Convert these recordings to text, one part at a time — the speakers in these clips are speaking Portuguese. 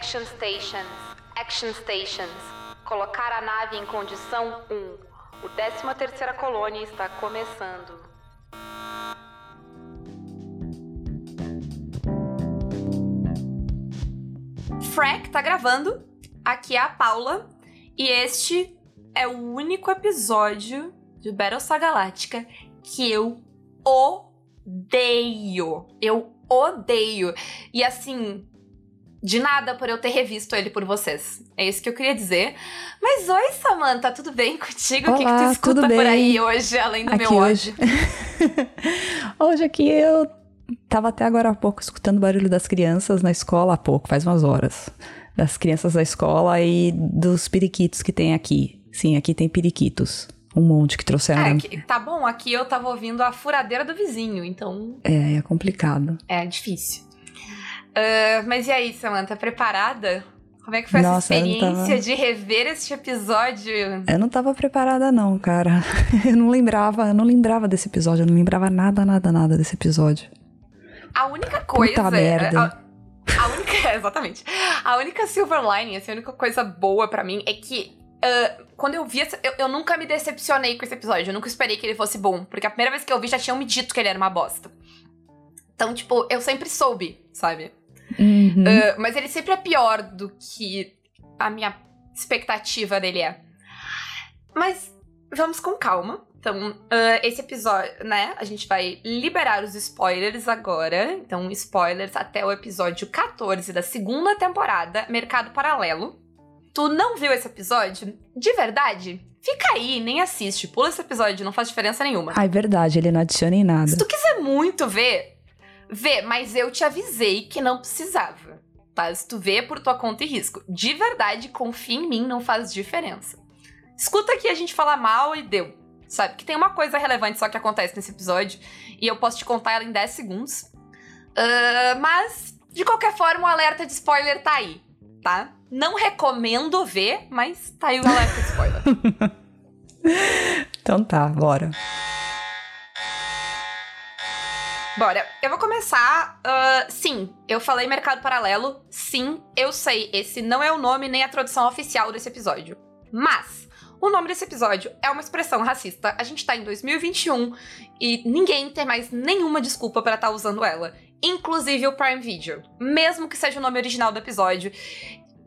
Action Stations. Action Stations. Colocar a nave em condição 1. O 13 terceira colônia está começando. Frack tá gravando. Aqui é a Paula. E este é o único episódio de Battlestar Galáctica que eu odeio. Eu odeio. E assim, de nada por eu ter revisto ele por vocês. É isso que eu queria dizer. Mas oi, Samantha, tudo bem contigo? Olá, o que, que tu escuta por aí hoje, além do Aqui meu hoje. ódio? Hoje aqui eu tava até agora há pouco escutando o barulho das crianças na escola há pouco, faz umas horas. Das crianças da escola e dos periquitos que tem aqui. Sim, aqui tem periquitos. Um monte que trouxeram. É, que- tá bom, aqui eu tava ouvindo a furadeira do vizinho, então É, é complicado. é difícil. Ah, mas e aí, Samantha, preparada? Como é que foi Nossa, essa experiência tava- de rever este episódio? Eu não tava preparada não, cara. Eu não lembrava, eu não lembrava desse episódio, eu não lembrava nada, nada, nada desse episódio. A única coisa. Puta merda. A, a única. Exatamente. A única silver lining, assim, a única coisa boa pra mim é que. ah, quando eu vi essa, eu, eu nunca me decepcionei com esse episódio. Eu nunca esperei que ele fosse bom. Porque a primeira vez que eu vi já tinham me dito que ele era uma bosta. Então, tipo, eu sempre soube, sabe? Uhum. Ah, mas ele sempre é pior do que a minha expectativa dele é. Mas vamos com calma. Então, ah, esse episódio, né? A gente vai liberar os spoilers agora. Então, spoilers até o episódio 14 da segunda temporada, Mercado Paralelo. Tu não viu esse episódio? De verdade? Fica aí, nem assiste. Pula esse episódio, não faz diferença nenhuma. Ah, é verdade, ele não adiciona em nada. Se tu quiser muito ver, vê, mas eu te avisei que não precisava. Tá? Se tu vê é por tua conta e risco. De verdade, confia em mim, não faz diferença. Escuta aqui a gente falar mal e deu. Sabe? Que tem uma coisa relevante só que acontece nesse episódio. E eu posso te contar ela em 10 segundos. Ah, mas, de qualquer forma, o alerta de spoiler tá aí, tá? Não recomendo ver, mas tá aí o alerta de spoiler. Então tá, bora. Bora, eu vou começar. ah, sim, eu falei mercado paralelo. Sim, eu sei. Esse não é o nome nem a tradução oficial desse episódio. Mas o nome desse episódio é uma expressão racista. A gente tá em 2021 e ninguém tem mais nenhuma desculpa pra estar usando ela. Inclusive o Prime Video. Mesmo que seja o nome original do episódio.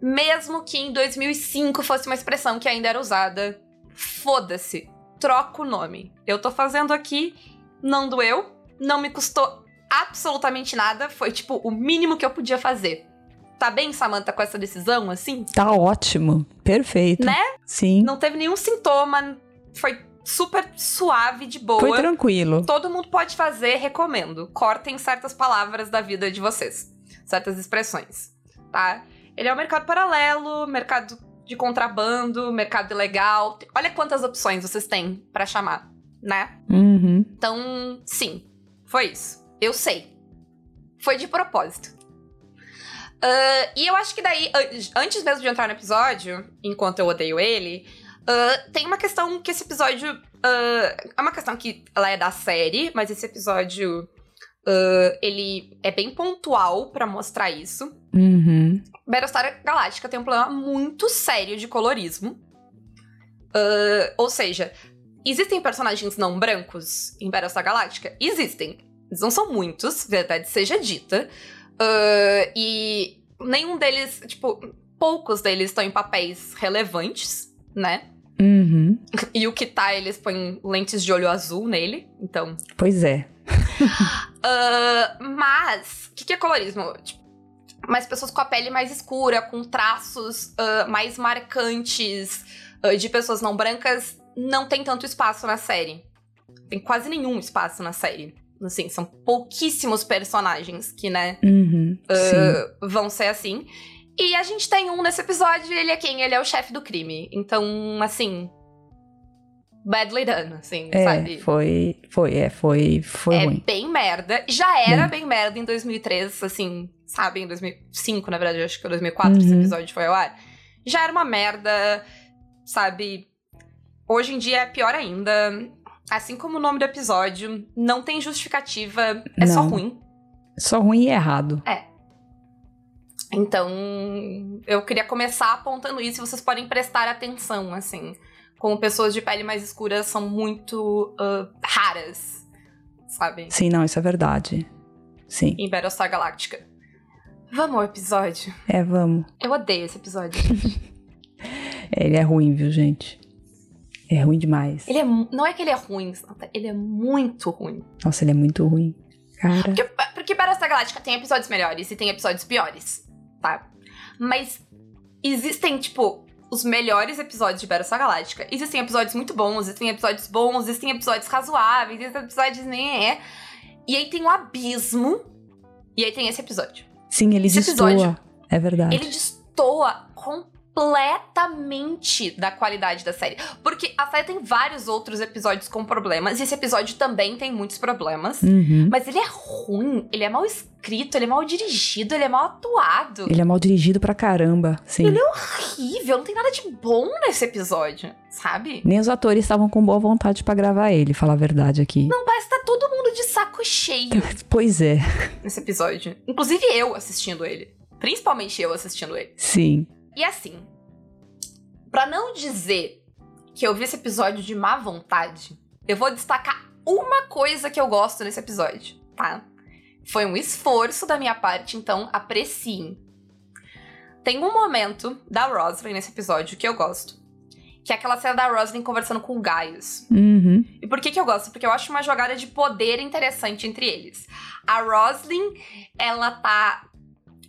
Mesmo que em 2005 fosse uma expressão que ainda era usada. Foda-se. Troca o nome. Eu tô fazendo aqui, não doeu, não me custou absolutamente nada. Foi, tipo, o mínimo que eu podia fazer. Tá bem, Samantha, com essa decisão, assim? Tá ótimo, perfeito. Né? Sim, Não teve nenhum sintoma, foi super suave, de boa. foi tranquilo. Todo mundo pode fazer, recomendo. Cortem certas palavras da vida de vocês. Certas expressões, tá? Ele é um mercado paralelo, mercado de contrabando, mercado ilegal. Olha quantas opções vocês têm pra chamar, né? Uhum. Então, sim, foi isso. Eu sei. Foi de propósito. Ah, e eu acho que daí, an- antes mesmo de entrar no episódio, enquanto eu odeio ele, ah, tem uma questão que esse episódio. ah, é uma questão que ela é da série, mas esse episódio. ele é bem pontual pra mostrar isso. Uhum. Battlestar Galáctica tem um problema muito sério de colorismo. Ou seja, existem personagens não brancos em Battlestar Galáctica? Existem. Eles não são muitos, verdade seja dita. Ah, e nenhum deles, tipo, poucos deles estão em papéis relevantes, né? Uhum. E o que tá, eles põem lentes de olho azul nele, então Pois é. ah, mas, o que, que é colorismo? Tipo, mais pessoas com a pele mais escura, com traços ah, mais marcantes ah, de pessoas não brancas, não tem tanto espaço na série. Tem quase nenhum espaço na série. Assim, são pouquíssimos personagens que, né, Uhum. Ah, vão ser assim. E a gente tem um nesse episódio, ele é quem? Ele é o chefe do crime. Então, assim. Badly done, assim, É, sabe? foi, foi, é, foi, foi é ruim. bem merda. Já era bem merda em 2003, assim, sabe? Em 2005, na verdade, acho que foi 2004 esse Uhum. episódio foi ao ar. Já era uma merda, sabe? Hoje em dia é pior ainda. Assim como o nome do episódio, não tem justificativa, é só Não. ruim. Só ruim e errado. Então, eu queria começar apontando isso e vocês podem prestar atenção, assim. Como pessoas de pele mais escura são muito uh, raras, sabe? Sim, não, isso é verdade. Sim. Em Battlestar Galactica. Vamos ao episódio. É, vamos. Eu odeio esse episódio. Ele é ruim, viu, gente? É ruim demais. ele é, não é que ele é ruim, ele é muito ruim. Nossa, ele é muito ruim. Cara. Porque, porque Battlestar Galactica tem episódios melhores e tem episódios piores, tá? Mas existem, tipo, os melhores episódios de Battlestar Galactica. Existem episódios muito bons, existem episódios bons, existem episódios razoáveis, existem episódios nem é. E aí tem um abismo. E aí tem esse episódio. Sim, ele Esse destoa. episódio, É verdade. Ele destoa completamente da qualidade da série. Porque a série tem vários outros episódios com problemas, e esse episódio também tem muitos problemas. Uhum. Mas ele é ruim, ele é mal escrito, ele é mal dirigido, ele é mal atuado. Ele é mal dirigido pra caramba. Sim. Ele é horrível, não tem nada de bom nesse episódio, sabe? Nem os atores estavam com boa vontade pra gravar ele, falar a verdade aqui. Não parece que tá todo mundo de saco cheio Pois é, nesse episódio. Inclusive eu assistindo ele. Principalmente eu assistindo ele. sim. E assim, pra não dizer que eu vi esse episódio de má vontade, eu vou destacar uma coisa que eu gosto nesse episódio, tá? Foi um esforço da minha parte, então apreciem. Tem um momento da Roslyn nesse episódio que eu gosto. Que é aquela cena da Roslyn conversando com o Gaius. Uhum. E por que que eu gosto? Porque eu acho uma jogada de poder interessante entre eles. A Roslyn, ela tá.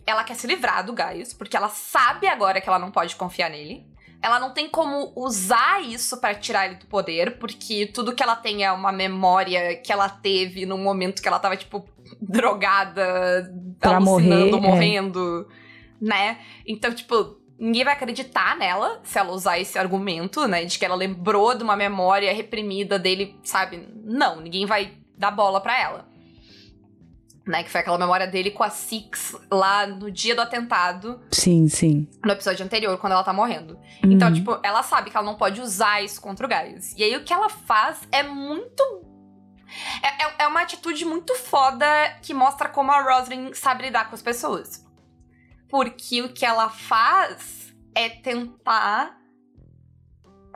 Ela quer se livrar do Gaius, porque ela sabe agora que ela não pode confiar nele. Ela não tem como usar isso pra tirar ele do poder, porque tudo que ela tem é uma memória que ela teve no momento que ela tava, tipo, drogada, Pra alucinando, morrer, é. morrendo, né? Então, tipo, ninguém vai acreditar nela se ela usar esse argumento, né? De que ela lembrou de uma memória reprimida dele, sabe? Não, ninguém vai dar bola pra ela. Né? Que foi aquela memória dele com a Six lá no dia do atentado, Sim, sim. no episódio anterior, quando ela tá morrendo. Então, Uhum. tipo, ela sabe que ela não pode usar isso contra o Gaius. E aí o que ela faz é muito. É, é- é uma atitude muito foda que mostra como a Roslyn sabe lidar com as pessoas. Porque o que ela faz é tentar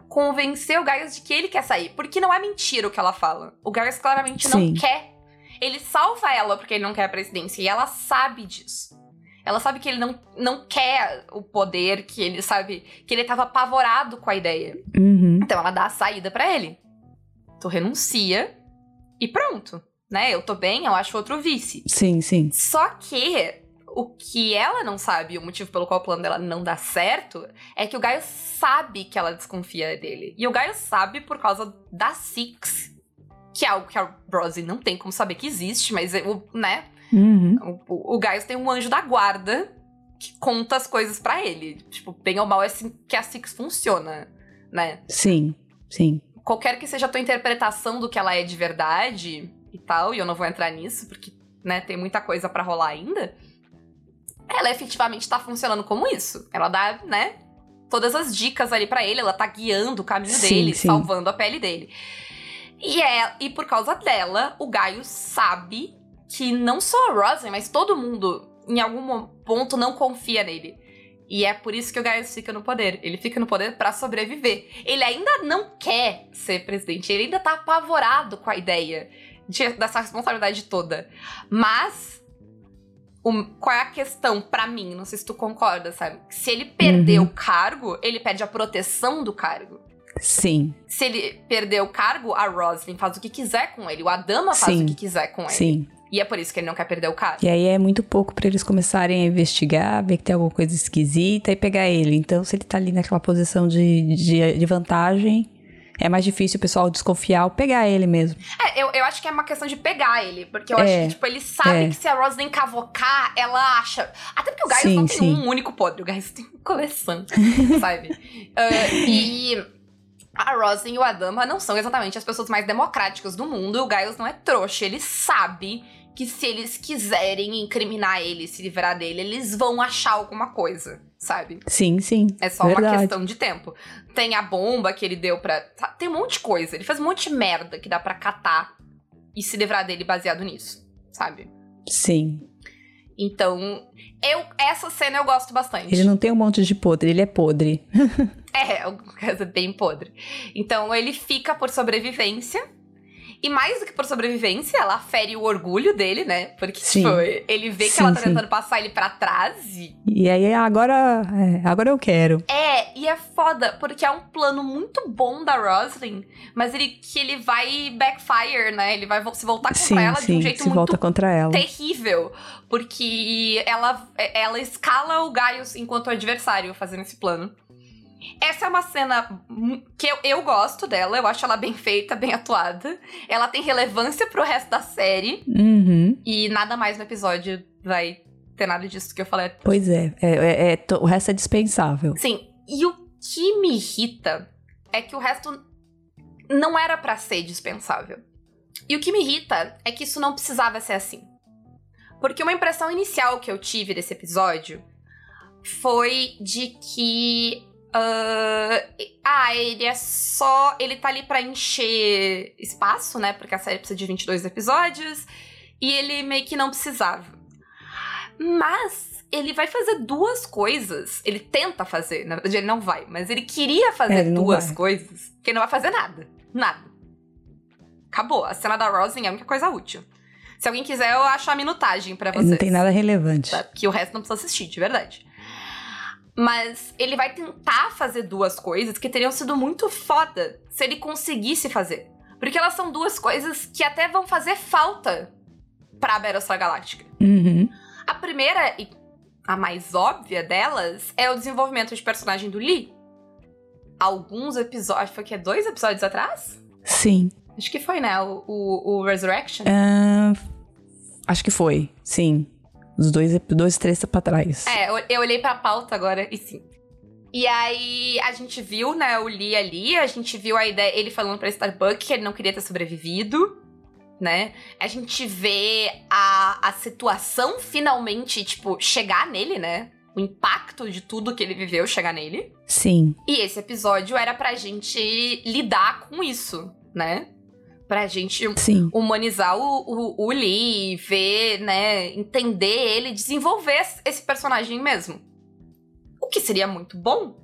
convencer o Gaius de que ele quer sair. Porque não é mentira o que ela fala. O Gaius claramente não Sim. quer. Ele salva ela porque ele não quer a presidência. E ela sabe disso. Ela sabe que ele não, não quer o poder, que ele sabe que ele tava apavorado com a ideia. Uhum. Então ela dá a saída pra ele. Tu renuncia e pronto, né? Eu tô bem, eu acho outro vice. Sim, sim. Só que o que ela não sabe, o motivo pelo qual o plano dela não dá certo, é que o Gaio sabe que ela desconfia dele. E o Gaio sabe por causa da Six, que é algo que a Rosie não tem como saber que existe, mas, o- né? Uhum. O, o, tem um anjo da guarda que conta as coisas pra ele. Tipo, bem ou mal é assim que a Six funciona, né? Sim, sim. Qualquer que seja a tua interpretação do que ela é de verdade e tal, e eu não vou entrar nisso porque, né, tem muita coisa pra rolar ainda. Ela efetivamente tá funcionando como isso. Ela dá, né, todas as dicas ali pra ele, ela tá guiando o caminho Sim, dele, sim. salvando a pele dele. E, é, e por causa dela, o Gaio sabe que não só a Rosen, mas todo mundo, em algum ponto, não confia nele. E é por isso que o Gaius fica no poder. Ele fica no poder pra sobreviver. Ele ainda não quer ser presidente. Ele ainda tá apavorado com a ideia de- dessa responsabilidade toda. Mas. o- qual é a questão pra mim? Não sei se tu concorda, sabe? Se ele perder Uhum. o cargo, ele perde a proteção do cargo. Sim, Se ele perder o cargo, a Roslyn faz o que quiser com ele. O Adama faz Sim. o que quiser com ele. sim. E é por isso que ele não quer perder o cargo. E aí é muito pouco pra eles começarem a investigar, ver que tem alguma coisa esquisita e pegar ele. Então, se ele tá ali naquela posição de, de, de vantagem, é mais difícil o pessoal desconfiar ou pegar ele mesmo. É, eu, eu acho que é uma questão de pegar ele. Porque eu É, acho que, tipo, ele sabe é. que se a Roslyn cavocar, ela acha. Até porque o Gaius Sim, não tem sim. um único podre, o Gaius tem coleção, sabe? Ah, e a Roslyn e o Adama não são exatamente as pessoas mais democráticas do mundo. E o Gaius não é trouxa. Ele sabe que se eles quiserem incriminar ele, se livrar dele, eles vão achar alguma coisa, sabe? Sim, sim. É só uma Verdade. questão de tempo. Tem a bomba que ele deu pra. tá, Tem um monte de coisa. Ele fez um monte de merda que dá pra catar e se livrar dele baseado nisso, sabe? Sim. Então, eu essa cena eu gosto bastante. Ele não tem um monte de podre, ele é podre. É, uma coisa bem podre. Então, ele fica por sobrevivência. E mais do que por sobrevivência, ela fere o orgulho dele, né? Porque, Sim. tipo, ele vê que Sim, ela tá sim. tentando passar ele pra trás e E aí agora, é, agora eu quero. É, e é foda, porque é um plano muito bom da Roslyn, mas ele que ele vai backfire, né? Ele vai se voltar contra sim, ela de um sim, jeito se muito contra ela. terrível. Porque ela, ela escala o Gaius enquanto adversário fazendo esse plano. Essa é uma cena que eu, eu gosto dela, eu acho ela bem feita, bem atuada. Ela tem relevância pro resto da série. Uhum. E nada mais no episódio vai ter nada disso que eu falei Pois é, é, é- é o resto é dispensável. Sim, e o que me irrita é que o resto não era pra ser dispensável. E o que me irrita é que isso não precisava ser assim. Porque uma impressão inicial que eu tive desse episódio foi de que. Ah, ah, ele é só. Ele tá ali pra encher espaço, né? Porque a série precisa de 22 episódios. E ele meio que não precisava. Mas ele vai fazer duas coisas. Ele tenta fazer, na verdade ele não vai, mas ele queria fazer É, ele duas coisas, que ele não vai fazer nada. Nada. Acabou. A cena da Rosin é a única coisa útil. Se alguém quiser, eu acho a minutagem pra vocês. Não tem nada relevante. Tá? Que o resto não precisa assistir, de verdade. Mas ele vai tentar fazer duas coisas que teriam sido muito foda se ele conseguisse fazer. Porque elas são duas coisas que até vão fazer falta pra Battlestar Galáctica. Uhum. A primeira e a mais óbvia delas é o desenvolvimento de personagem do Lee. Alguns episódios. Foi o quê? Dois episódios atrás? Sim. Acho que foi, né? O, o, o Resurrection. Ah, acho que foi, sim. Os dois, dois três pra trás. É, eu, eu olhei pra pauta agora e sim. E aí a gente viu, né, o Lee ali, a gente viu a ideia, ele falando pra Starbuck que ele não queria ter sobrevivido, né? A gente vê a, a situação finalmente, tipo, chegar nele, né? O impacto de tudo que ele viveu chegar nele. Sim. E esse episódio era pra gente lidar com isso, né? Pra gente Sim. humanizar o, o, o Lee, ver, né, entender ele, desenvolver esse- personagem mesmo. O que seria muito bom.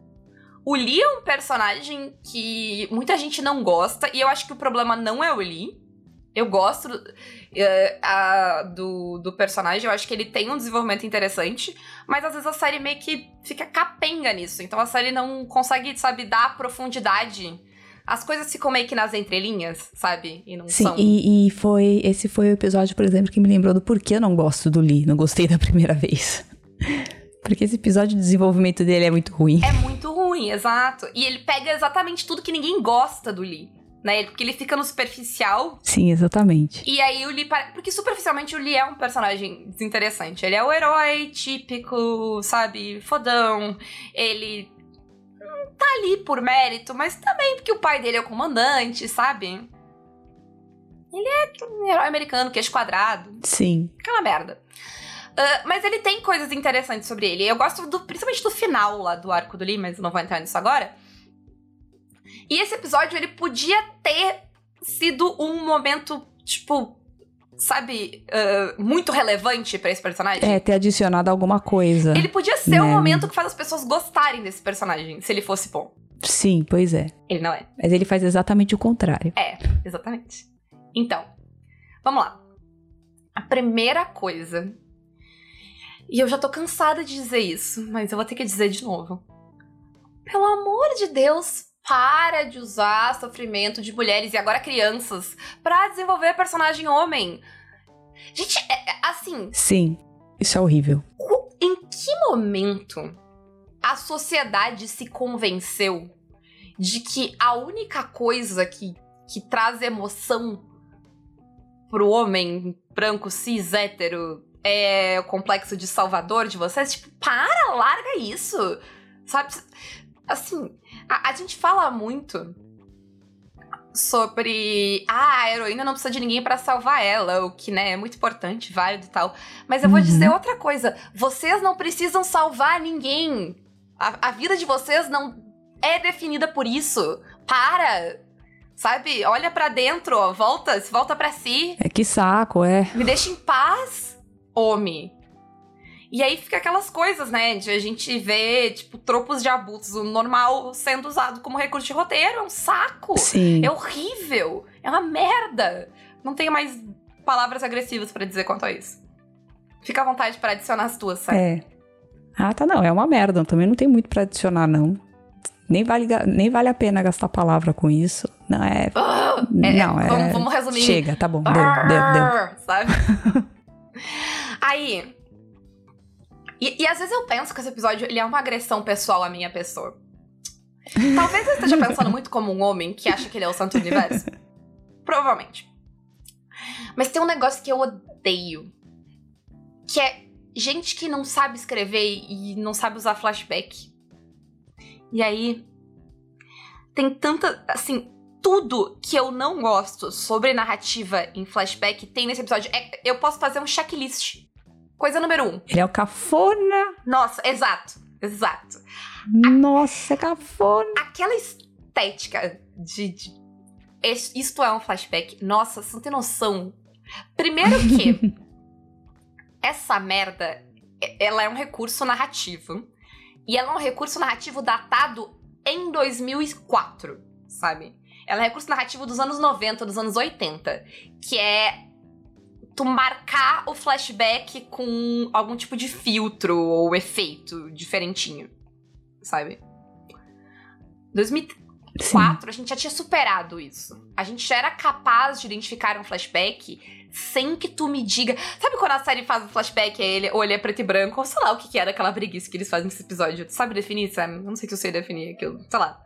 O Lee é um personagem que muita gente não gosta, e eu acho que o problema não é o Lee. Eu gosto do, eh, a- do, do personagem, eu acho que ele tem um desenvolvimento interessante, mas às vezes a série meio que fica capenga nisso. Então a série não consegue, sabe, dar profundidade. As coisas ficam meio que nas entrelinhas, sabe? E não Sim, são. e, e foi. Esse foi o episódio, por exemplo, que me lembrou do porquê eu não gosto do Lee. Não gostei da primeira vez. Porque esse episódio de desenvolvimento dele é muito ruim. É muito ruim, exato. E ele pega exatamente tudo que ninguém gosta do Lee. Né? Porque ele fica no superficial. Sim, exatamente. E aí o Lee. pare- Porque superficialmente o Lee é um personagem desinteressante. Ele é o herói típico, sabe? Fodão. Ele. Hum, Tá ali por mérito, mas também porque o pai dele é o comandante, sabe? Ele é um herói americano, queixo quadrado. Sim. Aquela merda. Ah, mas ele tem coisas interessantes sobre ele. Eu gosto do, principalmente do final lá do arco do Lee, mas não vou entrar nisso agora. E esse episódio, ele podia ter sido um momento, tipo, sabe, ah, muito relevante pra esse personagem. É, ter adicionado alguma coisa. Ele podia ser o né? momento que faz as pessoas gostarem desse personagem, se ele fosse bom. Sim, pois é. Ele não é. Mas ele faz exatamente o contrário. É, exatamente. Então, vamos lá. A primeira coisa. E eu já tô cansada de dizer isso, mas eu vou ter que dizer de novo. Pelo amor de Deus, para de usar sofrimento de mulheres e agora crianças pra desenvolver personagem homem. Gente, é- é assim, Sim. Isso é horrível. em que momento a sociedade se convenceu de que a única coisa que, que traz emoção pro homem branco, cis, hétero é o complexo de salvador de vocês? Tipo, para, larga isso! Sabe? Assim, a, a gente fala muito sobre ah, a heroína não precisa de ninguém pra salvar ela, o que né, é muito importante, válido e tal. Mas eu vou Uhum. dizer outra coisa: vocês não precisam salvar ninguém. A, a vida de vocês não é definida por isso. Para! Sabe? Olha pra dentro, ó, volta, volta pra si. É que saco, é. Me deixa em paz, homem. E aí fica aquelas coisas, né? De a gente ver, tipo, tropos de abuso normal sendo usado como recurso de roteiro. É um saco. Sim. É horrível. É uma merda. Não tenho mais palavras agressivas pra dizer quanto a isso. Fica à vontade pra adicionar as tuas, sabe? É. Ah, tá, não. É uma merda. Também não tem muito pra adicionar, não. Nem vale, nem vale a pena gastar palavra com isso. Não, é. É, não, é. vamos, vamos resumir. Chega, tá bom. Deu, deu, deu. Sabe? Aí. E, e às vezes eu penso que esse episódio ele é uma agressão pessoal à minha pessoa. Talvez eu esteja pensando muito como um homem que acha que ele é o santo universo. Provavelmente. Mas tem um negócio que eu odeio. Que é gente que não sabe escrever e não sabe usar flashback. E aí. Tem tanta. Assim, tudo que eu não gosto sobre narrativa em flashback tem nesse episódio. É- eu posso fazer um checklist. Coisa número um. Ele é o cafona. Nossa, exato. Exato. Nossa, é cafona. Aquela estética de. de isto é um flashback. Nossa, você não tem noção. Primeiro que. essa merda. Ela é um recurso narrativo. E ela é um recurso narrativo datado em 2004, sabe? Ela é um recurso narrativo dos anos 90, dos anos 80. Que é tu marcar o flashback com algum tipo de filtro ou efeito diferentinho, sabe? 2004, Sim. a gente já tinha superado isso. A gente já era capaz de identificar um flashback sem que tu me diga. Sabe quando a série faz um flashback é ele, ou ele é preto e branco, ou sei lá o que, que era aquela preguiça que eles fazem nesse episódio? Tu sabe definir, Sam? Eu Não sei se eu sei definir aquilo. Sei lá.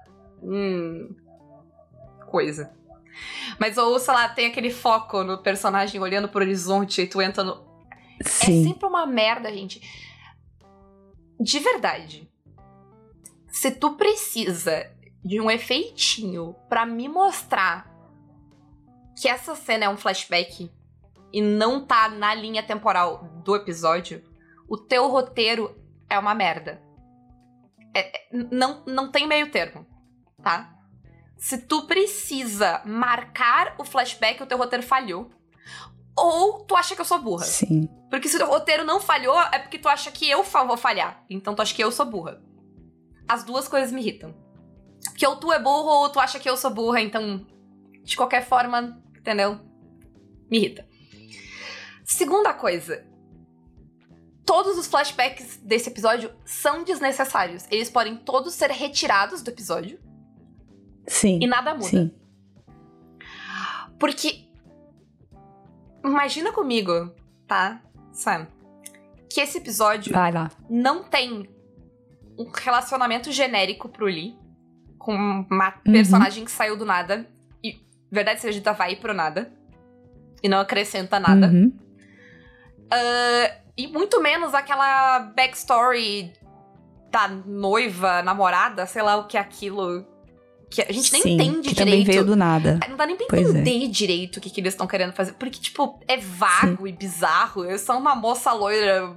Hum. Coisa. Mas, ou, sei lá, tem aquele foco no personagem olhando pro horizonte e tu entra no. É Sim. sempre uma merda, gente. De verdade. Se tu precisa de um efeitinho pra me mostrar que essa cena é um flashback e não tá na linha temporal do episódio, o teu roteiro é uma merda. É- é- não, não tem meio termo, tá? Se tu precisa marcar o flashback, o teu roteiro falhou. Ou tu acha que eu sou burra. Sim. Porque se o roteiro não falhou, é porque tu acha que eu vou falhar. Então tu acha que eu sou burra. As duas coisas me irritam. Porque ou tu é burro ou tu acha que eu sou burra, então. De qualquer forma, entendeu? Me irrita. Segunda coisa. Todos os flashbacks desse episódio são desnecessários. Eles podem todos ser retirados do episódio Sim. e nada muda. Sim. Porque. Imagina comigo, tá? Sam. Que esse episódio Vai lá. não tem um relacionamento genérico pro Lee com uma Uhum. personagem que saiu do nada e, verdade seja dita, vai pro nada e não acrescenta nada. Uhum. Ah, e muito menos aquela backstory da noiva, namorada, sei lá o que é aquilo. Que a gente nem Sim, entende que direito. também veio do nada. Não dá nem pra Pois é. entender direito o que, que eles estão querendo fazer. Porque, tipo, é vago e bizarro. Eu sou uma moça loira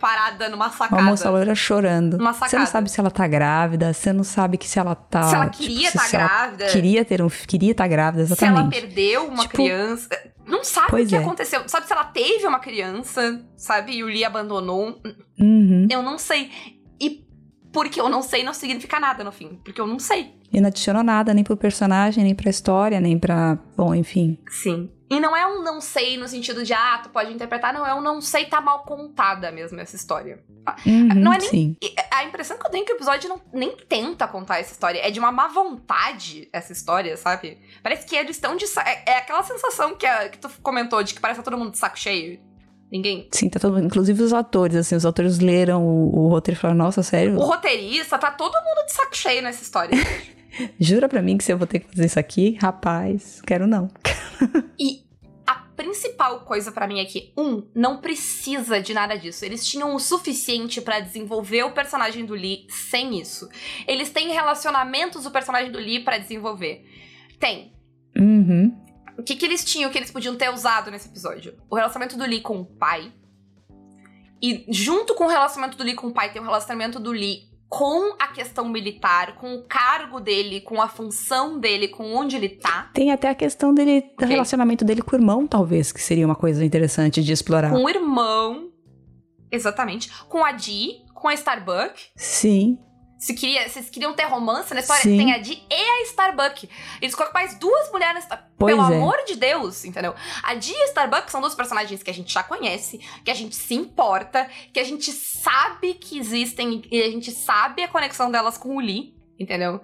parada numa sacada. Uma moça loira chorando. Você não sabe se ela tá grávida, você não sabe que se ela tá. se ela tipo, queria se- estar se grávida. Queria ter um. Queria estar grávida, Se ela exatamente. perdeu uma Tipo, criança. Não sabe o pois que é. aconteceu. Sabe se ela teve uma criança, sabe? E o Lee abandonou. Uhum. Eu não sei. Porque eu não sei não significa nada no fim. Porque eu não sei. E não adicionou nada, nem pro personagem, nem pra história, nem pra. Bom, enfim. Sim. E não é um não sei no sentido de, ah, tu pode interpretar. Não, é um não sei tá mal contada mesmo essa história. Uhum, Não é nem- Sim. A impressão que eu tenho é que o episódio não, nem tenta contar essa história. É de uma má vontade essa história, sabe? Parece que eles estão de. É, é aquela sensação que, a- que tu comentou de que parece que tá todo mundo de saco cheio. Ninguém. Sim, tá todo Inclusive os atores, assim, os atores leram o, o roteiro e falaram, nossa, sério? O roteirista, tá todo mundo de saco cheio nessa história. Jura pra mim que se eu vou ter que fazer isso aqui? Rapaz, quero não. e a principal coisa pra mim é que, um, não precisa de nada disso. Eles tinham o suficiente pra desenvolver o personagem do Lee sem isso. Eles têm relacionamentos do personagem do Lee pra desenvolver. Tem. Uhum. O que, que eles tinham que eles podiam ter usado nesse episódio? O relacionamento do Lee com o pai. E junto com o relacionamento do Lee com o pai, tem o relacionamento do Lee com a questão militar, com o cargo dele, com a função dele, com onde ele tá. Tem até a questão dele, do relacionamento dele com o irmão, talvez, que seria uma coisa interessante de explorar. Com o irmão. Exatamente. Com a Dee, com a Starbuck. Sim. Se queria, vocês queriam ter romance na história? Sim. Tem a Dee e a Starbuck. Eles colocam mais duas mulheres na história. Pois Pelo é. amor de Deus, entendeu? A Dee e a Starbuck são duas personagens que a gente já conhece, que a gente se importa, que a gente sabe que existem e a gente sabe a conexão delas com o Lee, entendeu?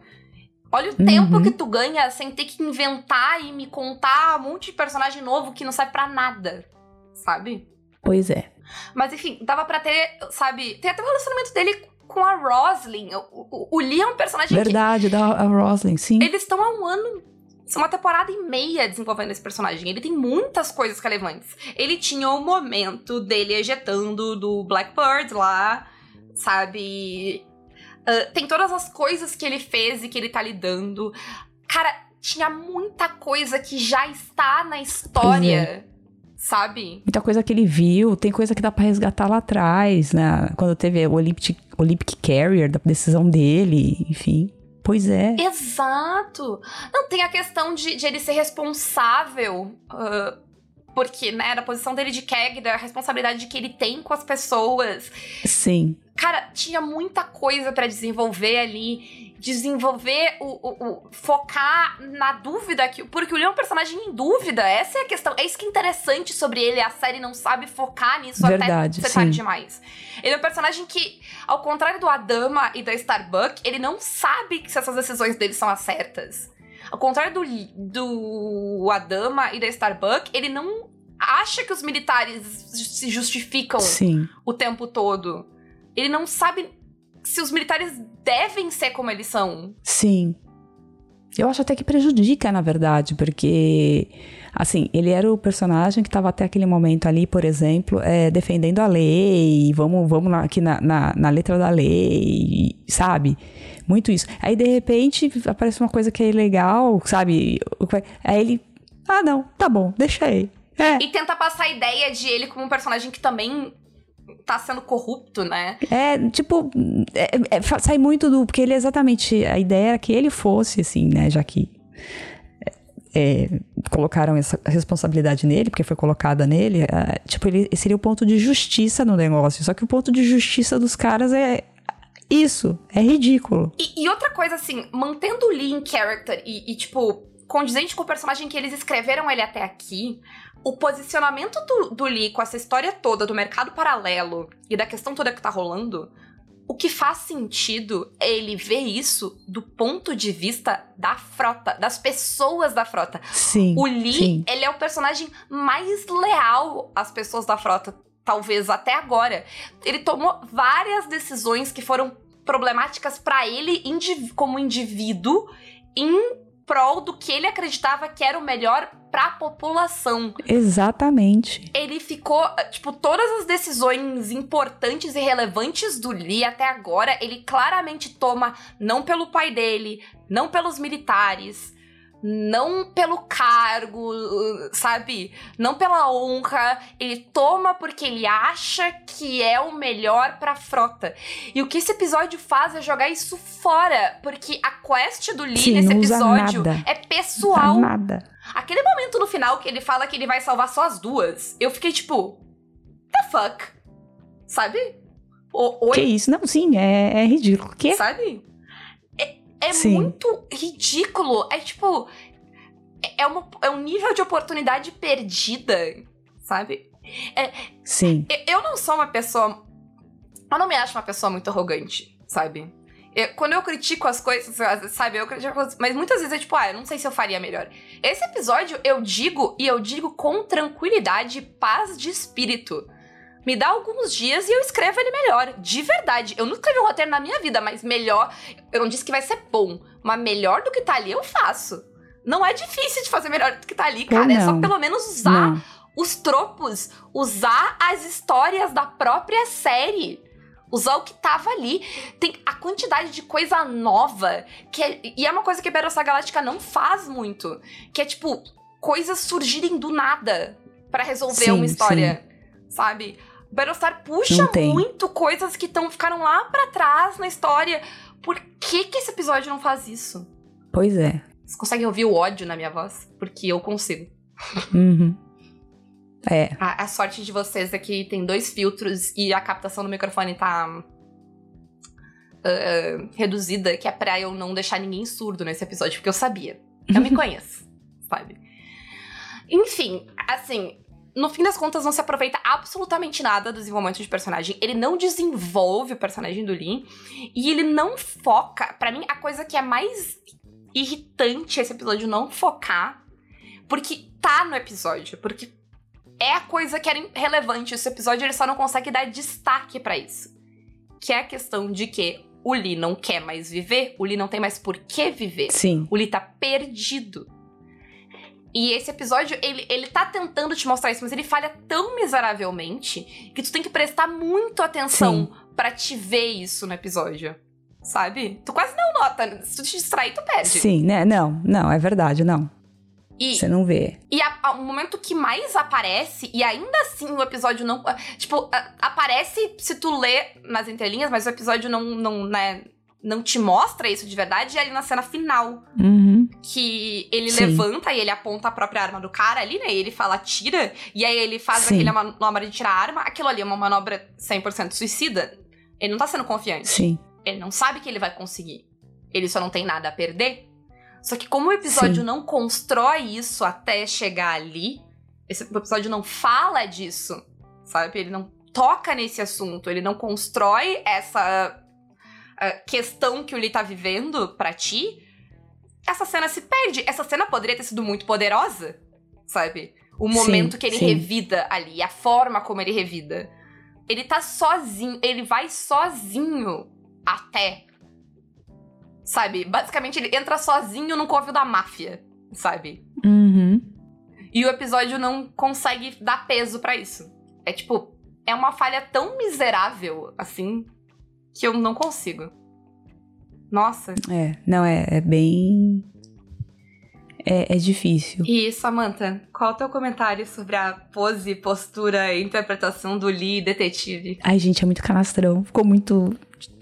Olha o Uhum. tempo que tu ganha sem ter que inventar e me contar um monte de personagem novo que não serve pra nada, sabe? Pois é. Mas enfim, dava pra ter, sabe, tem até o relacionamento dele com a Roslyn. O, o, o Lee é um personagem Verdade, da a Roslyn, sim. que eles estão há um ano, uma temporada e meia desenvolvendo esse personagem. Ele tem muitas coisas relevantes. Ele tinha o momento dele ejetando do Blackbird lá, sabe? Ah, tem todas as coisas que ele fez e que ele tá lidando. Cara, tinha muita coisa que já está na história, sabe? Muita coisa que ele viu, tem coisa que dá pra resgatar lá atrás, né? Quando teve o Olympic, Olympic Carrier, da decisão dele, enfim. Pois é. Exato! Não, tem a questão de, de ele ser responsável. ah, porque, né, da posição dele de Keg, da responsabilidade que ele tem com as pessoas. Sim. Cara, tinha muita coisa pra desenvolver ali. Desenvolver o, o- o- focar na dúvida. Que, porque o Leon é um personagem em dúvida. Essa é a questão. É isso que é interessante sobre ele. A série não sabe focar nisso Verdade, até tarde demais. Ele é um personagem que, ao contrário do Adama e da Starbuck, ele não sabe se essas decisões dele são as certas. Ao contrário do, do Adama e da Starbuck, ele não acha que os militares se justificam Sim. o tempo todo. Ele não sabe se os militares devem ser como eles são. Sim. Eu acho até que prejudica, na verdade, porque, assim, ele era o personagem que estava até aquele momento ali, por exemplo, é, defendendo a lei, vamos, vamos aqui na, na, na letra da lei, sabe? Muito isso. Aí, de repente, aparece uma coisa que é legal, sabe? Aí ele, ah, não, tá bom, deixa aí. É, E tenta passar a ideia de ele como um personagem que também tá sendo corrupto, né? É, tipo, é- é, sai muito do. Porque ele exatamente. A ideia era que ele fosse, assim, né? Já que. é, colocaram essa responsabilidade nele, porque foi colocada nele. é, tipo, ele seria o ponto de justiça no negócio. Só que o ponto de justiça dos caras é. Isso. É ridículo. E, e outra coisa, assim, mantendo o Lee em character e, e, tipo, condizente com o personagem que eles escreveram ele até aqui, o posicionamento do, do Lee com essa história toda do mercado paralelo e da questão toda que tá rolando, o que faz sentido é ele ver isso do ponto de vista da frota, das pessoas da frota. Sim. O Lee, sim. ele é o personagem mais leal às pessoas da frota, talvez até agora. Ele tomou várias decisões que foram problemáticas pra ele como indivíduo em prol do que ele acreditava que era o melhor pra população. Exatamente. Ele ficou, tipo, todas as decisões importantes e relevantes do Lee até agora, ele claramente toma não pelo pai dele, não pelos militares, não pelo cargo, sabe? Não pela honra. Ele toma porque ele acha que é o melhor pra frota. E o que esse episódio faz é jogar isso fora, porque a quest do Lee Sim, nesse episódio é pessoal. Não nada. Aquele momento no final que ele fala que ele vai salvar só as duas, eu fiquei tipo, the fuck? Sabe? O, Que oi, isso? Não, sim, é, é ridículo. Que? sabe? É, é Sim. muito ridículo. É tipo. é- É, uma, é um nível de oportunidade perdida, sabe? Sim. Eu, eu não sou uma pessoa. Eu não me acho uma pessoa muito arrogante, sabe? Eu- quando eu critico as coisas, sabe? Eu critico, as- mas muitas vezes é tipo, ah, eu não sei se eu faria melhor. Esse episódio eu digo, e eu digo com tranquilidade, e paz de espírito. Me dá alguns dias e eu escrevo ele melhor. De verdade. Eu nunca escrevi um roteiro na minha vida, mas melhor. Eu não disse que vai ser bom, mas melhor do que tá ali eu faço. Não é difícil de fazer melhor do que tá ali, cara. É só pelo menos usar Não. os tropos, usar as histórias da própria série. Usar o que tava ali. Tem a quantidade de coisa nova. Que é- e é uma coisa que a Battlestar Galáctica não faz muito. Que é tipo, coisas surgirem do nada pra resolver Sim, uma história. Sabe? Battlestar puxa muito coisas que tão, ficaram lá pra trás na história. Por que, que esse episódio não faz isso? Pois é. Vocês conseguem ouvir o ódio na minha voz? Porque eu consigo. Uhum. É. A, a sorte de vocês é que tem dois filtros e a captação do microfone tá. uh, reduzida, que é pra eu não deixar ninguém surdo nesse episódio, porque eu sabia. Eu me conheço, sabe? Enfim, assim, no fim das contas, não se aproveita absolutamente nada do desenvolvimento de personagem. Ele não desenvolve o personagem do Lin. E ele não foca. para mim, a coisa que é mais irritante esse episódio não focar. Porque tá no episódio. Porque é a coisa que era relevante. Esse episódio ele só não consegue dar destaque para isso. Que é a questão de que o Lee não quer mais viver, o Lee não tem mais por que viver. Sim. O Lee tá perdido. E esse episódio, ele, ele tá tentando te mostrar isso, mas ele falha tão miseravelmente que tu tem que prestar muito atenção para te ver isso no episódio. Sabe? Tu quase não nota. Se tu te distrair, tu perde. Sim, né? Não, não, é verdade, não. E, Você não vê. e a- a- o momento que mais aparece, e ainda assim o episódio não. Tipo, a- aparece se tu lê nas entrelinhas, mas o episódio não, não, né, não te mostra isso de verdade, é ali na cena final. Uhum. que ele Sim. levanta e ele aponta a própria arma do cara ali, né? E ele fala tira, e aí ele faz Sim. aquela manobra de tirar a arma. Aquilo ali é uma manobra 100% suicida. Ele não tá sendo confiante. Sim. Ele não sabe que ele vai conseguir. Ele só não tem nada a perder. Só que como o episódio Sim. não constrói isso até chegar ali, esse o episódio não fala disso, sabe? Ele não toca nesse assunto, ele não constrói essa ah, questão que o Lee tá vivendo pra ti. Essa cena se perde. Essa cena poderia ter sido muito poderosa, sabe? O Sim, momento que ele sim. revida ali, a forma como ele revida. Ele tá sozinho, ele vai sozinho até. Sabe? Basicamente, ele entra sozinho no covil da máfia, sabe? Uhum. E o episódio não consegue dar peso pra isso. É tipo, é uma falha tão miserável, assim, que eu não consigo. Nossa. É, não, é, é bem. É, é difícil. E, Samantha, qual é o teu comentário sobre a pose, postura e interpretação do Lee detetive? Ai, gente, é muito canastrão. Ficou muito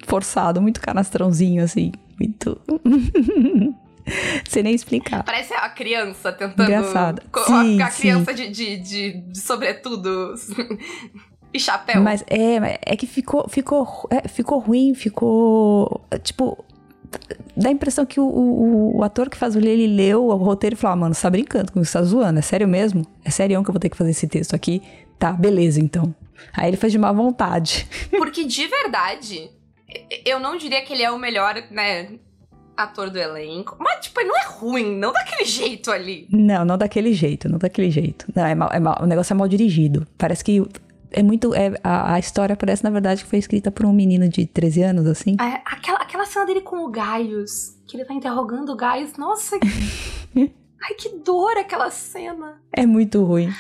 forçado, muito canastrãozinho, assim. Muito. Sem nem explicar. Parece a criança tentando. Engraçado. co- Sim, a, a sim. criança de, de, de, de sobretudo e chapéu. Mas é, é que ficou, ficou, é, ficou ruim, ficou. Tipo. Dá a impressão que o, o, o ator que faz o Lee, ele leu o roteiro e falou: ah, mano, você tá brincando comigo, você tá zoando, é sério mesmo? É sério que eu vou ter que fazer esse texto aqui? Tá, beleza então. Aí ele faz de má vontade. Porque de verdade, eu não diria que ele é o melhor, né, ator do elenco. Mas, tipo, ele não é ruim, não daquele jeito ali. Não, não daquele jeito, não daquele jeito. Não, é mal, é mal- o negócio é mal dirigido. Parece que é muito. é- a, a história parece, na verdade, que foi escrita por um menino de 13 anos, assim. É, aquela, aquela cena dele com o Gaius, que ele tá interrogando o Gaius, nossa. Ai, que dor aquela cena. É muito ruim.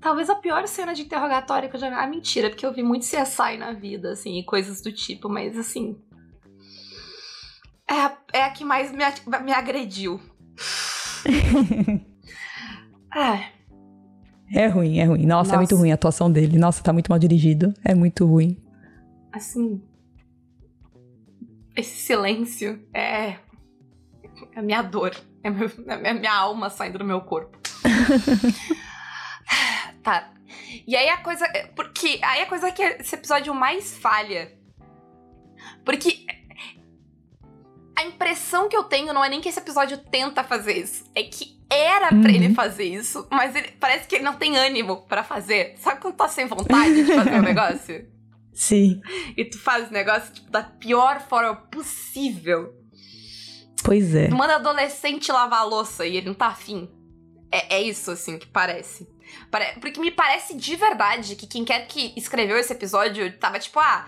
Talvez a pior cena de interrogatório que eu já. Ah, mentira, porque eu vi muito CSI na vida, assim, e coisas do tipo, mas assim. É a, é a que mais me, me agrediu. é. É ruim, é ruim. Nossa, é muito Nossa. ruim a atuação dele. Nossa, tá muito mal dirigido. É muito ruim. assim. Esse silêncio é. É a minha dor. É, meu- é a minha- minha alma saindo do meu corpo. tá. E aí a coisa. Porque. Aí a coisa que esse episódio mais falha. Porque. A impressão que eu tenho não é nem que esse episódio tenta fazer isso. É que era pra Uhum. ele fazer isso, mas ele, parece que ele não tem ânimo pra fazer. Sabe quando tá sem vontade de fazer o negócio? Sim. e tu faz o negócio tipo, da pior forma possível. Pois é. Tu manda adolescente lavar a louça e ele não tá afim. É, é isso, assim, que parece. Pare- Porque me parece de verdade que quem quer que escreveu esse episódio tava tipo, ah,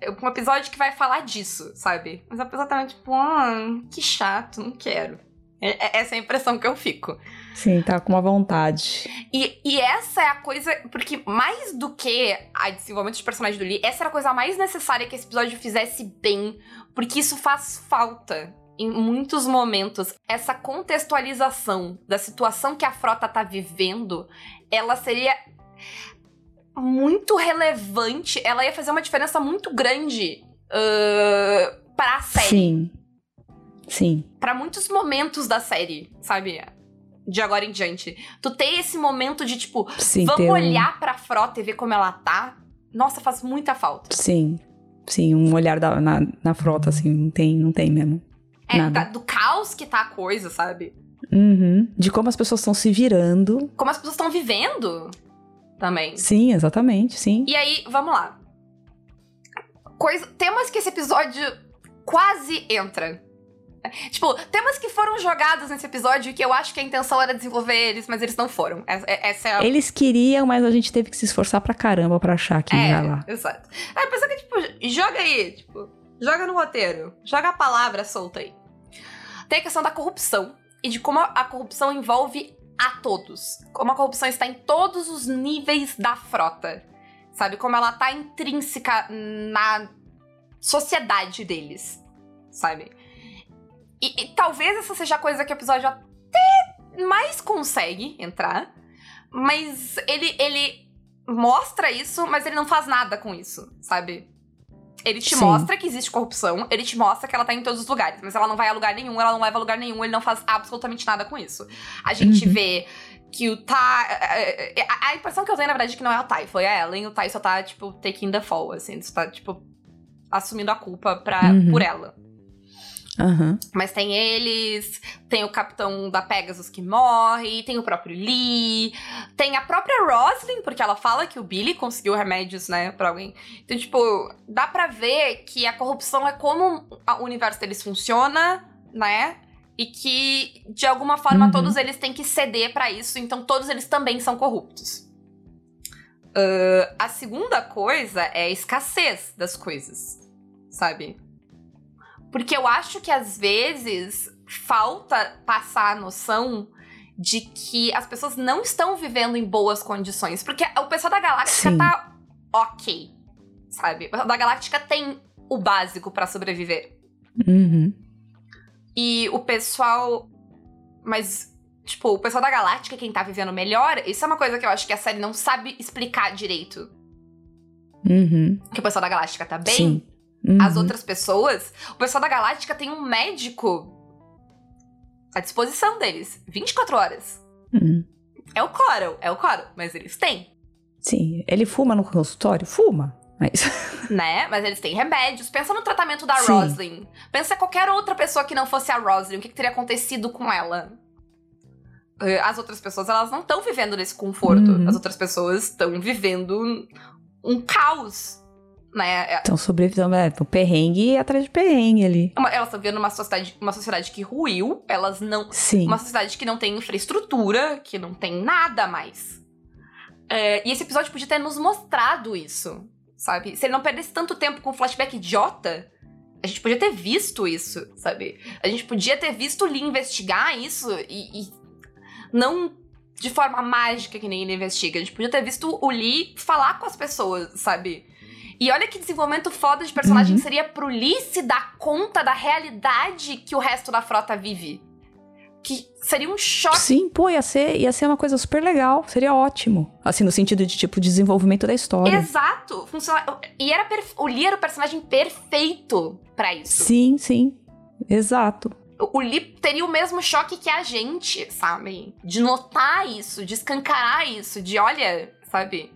é um episódio que vai falar disso, sabe? Mas a pessoa tava tipo, ah, que chato, não quero. É- é- essa é a impressão que eu fico. Sim, tá com uma vontade. E, e essa é a coisa. Porque mais do que a desenvolvimento de personagem do Lee, essa era a coisa mais necessária que esse episódio fizesse bem. Porque isso faz falta em muitos momentos. Essa contextualização da situação que a frota tá vivendo, ela seria muito relevante. Ela ia fazer uma diferença muito grande uh, pra série Sim. Sim. Pra muitos momentos da série, sabe? de agora em diante. Tu ter esse momento de, tipo, Sim, vamos um- olhar pra frota e ver como ela tá. Nossa, faz muita falta. Sim. Sim, um olhar da- na, na frota, assim, não tem, não tem mesmo. É, Nada. da- do caos que tá a coisa, sabe? Uhum. De como as pessoas estão se virando. Como as pessoas estão vivendo também. Sim, exatamente, sim. E aí, vamos lá. Coisa, temas que esse episódio quase entra. Tipo, temas que foram jogados nesse episódio que eu acho que a intenção era desenvolver eles, mas eles não foram. Essa, essa é a. Eles queriam, mas a gente teve que se esforçar pra caramba pra achar que ia lá. É, exato. Aí a pessoa que, tipo, joga aí, tipo, joga no roteiro, joga a palavra solta aí. Tem a questão da corrupção e de como a a corrupção envolve a todos. Como a corrupção está em todos os níveis da frota. Sabe? Como ela tá intrínseca na sociedade deles. Sabe? E, e talvez essa seja a coisa que o episódio até mais consegue entrar. Mas ele, ele mostra isso, mas ele não faz nada com isso, sabe? Ele te Sim. mostra que existe corrupção, ele te mostra que ela tá em todos os lugares, mas ela não vai a lugar nenhum, ela não leva a lugar nenhum, ele não faz absolutamente nada com isso. A gente Uhum. vê que o Tai. A, a impressão que eu tenho, na verdade, é que não é o Tai, foi a Ellen. O Tai só tá, tipo, taking the fall, assim, só tá, tipo, assumindo a culpa pra, Uhum. por ela. Aham. Mas tem eles, tem o capitão da Pegasus que morre, tem o próprio Lee, tem a própria Roslyn, porque ela fala que o Billy conseguiu remédios, né, pra alguém. Então, tipo, dá pra ver que a corrupção é como o universo deles funciona, né? E que, de alguma forma, Uhum. todos eles têm que ceder pra isso, então todos eles também são corruptos. Ah, a segunda coisa é a escassez das coisas, sabe? Porque eu acho que às vezes falta passar a noção de que as pessoas não estão vivendo em boas condições. Porque o pessoal da Galáctica Sim. tá ok, sabe? O pessoal da Galáctica tem o básico pra sobreviver. Uhum. E o pessoal. Mas, tipo, o pessoal da Galáctica, quem tá vivendo melhor, isso é uma coisa que eu acho que a série não sabe explicar direito. Uhum. Que o pessoal da Galáctica tá bem. Sim. As Uhum. outras pessoas, o pessoal da Galáctica tem um médico à disposição deles, 24 horas. Uhum. É o Coral, é o Coral, mas eles têm, Sim. Ele fuma no consultório? Fuma. Mas. né? Mas eles têm remédios. Pensa no tratamento da Sim. Roslyn. Pensa qualquer outra pessoa que não fosse a Roslyn, o que, que teria acontecido com ela? Eh, As outras pessoas, elas não estão vivendo nesse conforto. Uhum. As outras pessoas estão vivendo um caos, né? Estão sobrevivendo. É, o perrengue atrás de perrengue ali. Uma- Elas estão vivendo uma sociedade, uma sociedade que ruiu, elas não Sim. Uma sociedade que não tem infraestrutura, que não tem nada mais. É, e esse episódio podia ter nos mostrado isso, sabe? Se ele não perdesse tanto tempo com flashback idiota, a gente podia ter visto isso, sabe? A gente podia ter visto o Lee investigar isso e, e não de forma mágica que nem ele investiga. A gente podia ter visto o Lee falar com as pessoas, sabe? E olha que desenvolvimento foda de personagem Uhum. seria pro Lee se dar conta da realidade que o resto da frota vive. Que seria um choque. Sim, pô, ia ser, ia ser uma coisa super legal. Seria ótimo. Assim, no sentido de, tipo, desenvolvimento da história. Exato. Funciona... E era perfe- o Lee era o personagem perfeito pra isso. Sim, sim. Exato. O o Lee teria o mesmo choque que a gente, sabe? De notar isso, de escancarar isso, de olha, sabe?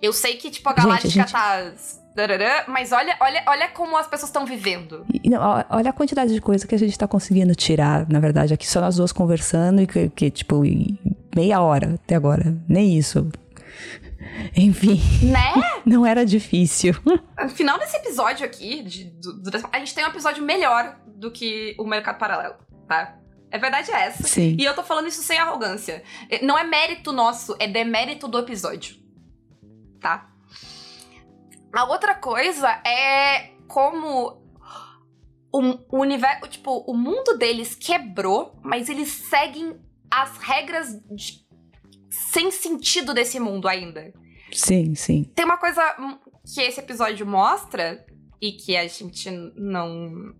Eu sei que, tipo, a Gente, a Galáctica gente- tá. Mas olha, olha, olha como as pessoas estão vivendo. Não, olha a quantidade de coisa que a gente tá conseguindo tirar, na verdade, aqui só nós duas conversando e que, que, tipo, meia hora até agora. Nem isso. Enfim, Né? não era difícil. No final desse episódio aqui, de- do- do- a gente tem um episódio melhor do que o Mercado Paralelo, tá? A verdade é essa. Sim. E eu tô falando isso sem arrogância. É, Não é mérito nosso, é demérito do episódio. Tá? A outra coisa é como o, universo. Tipo, o mundo deles quebrou, mas eles seguem as regras de- sem sentido desse mundo ainda. Sim, sim. Tem uma coisa que esse episódio mostra e que a gente não.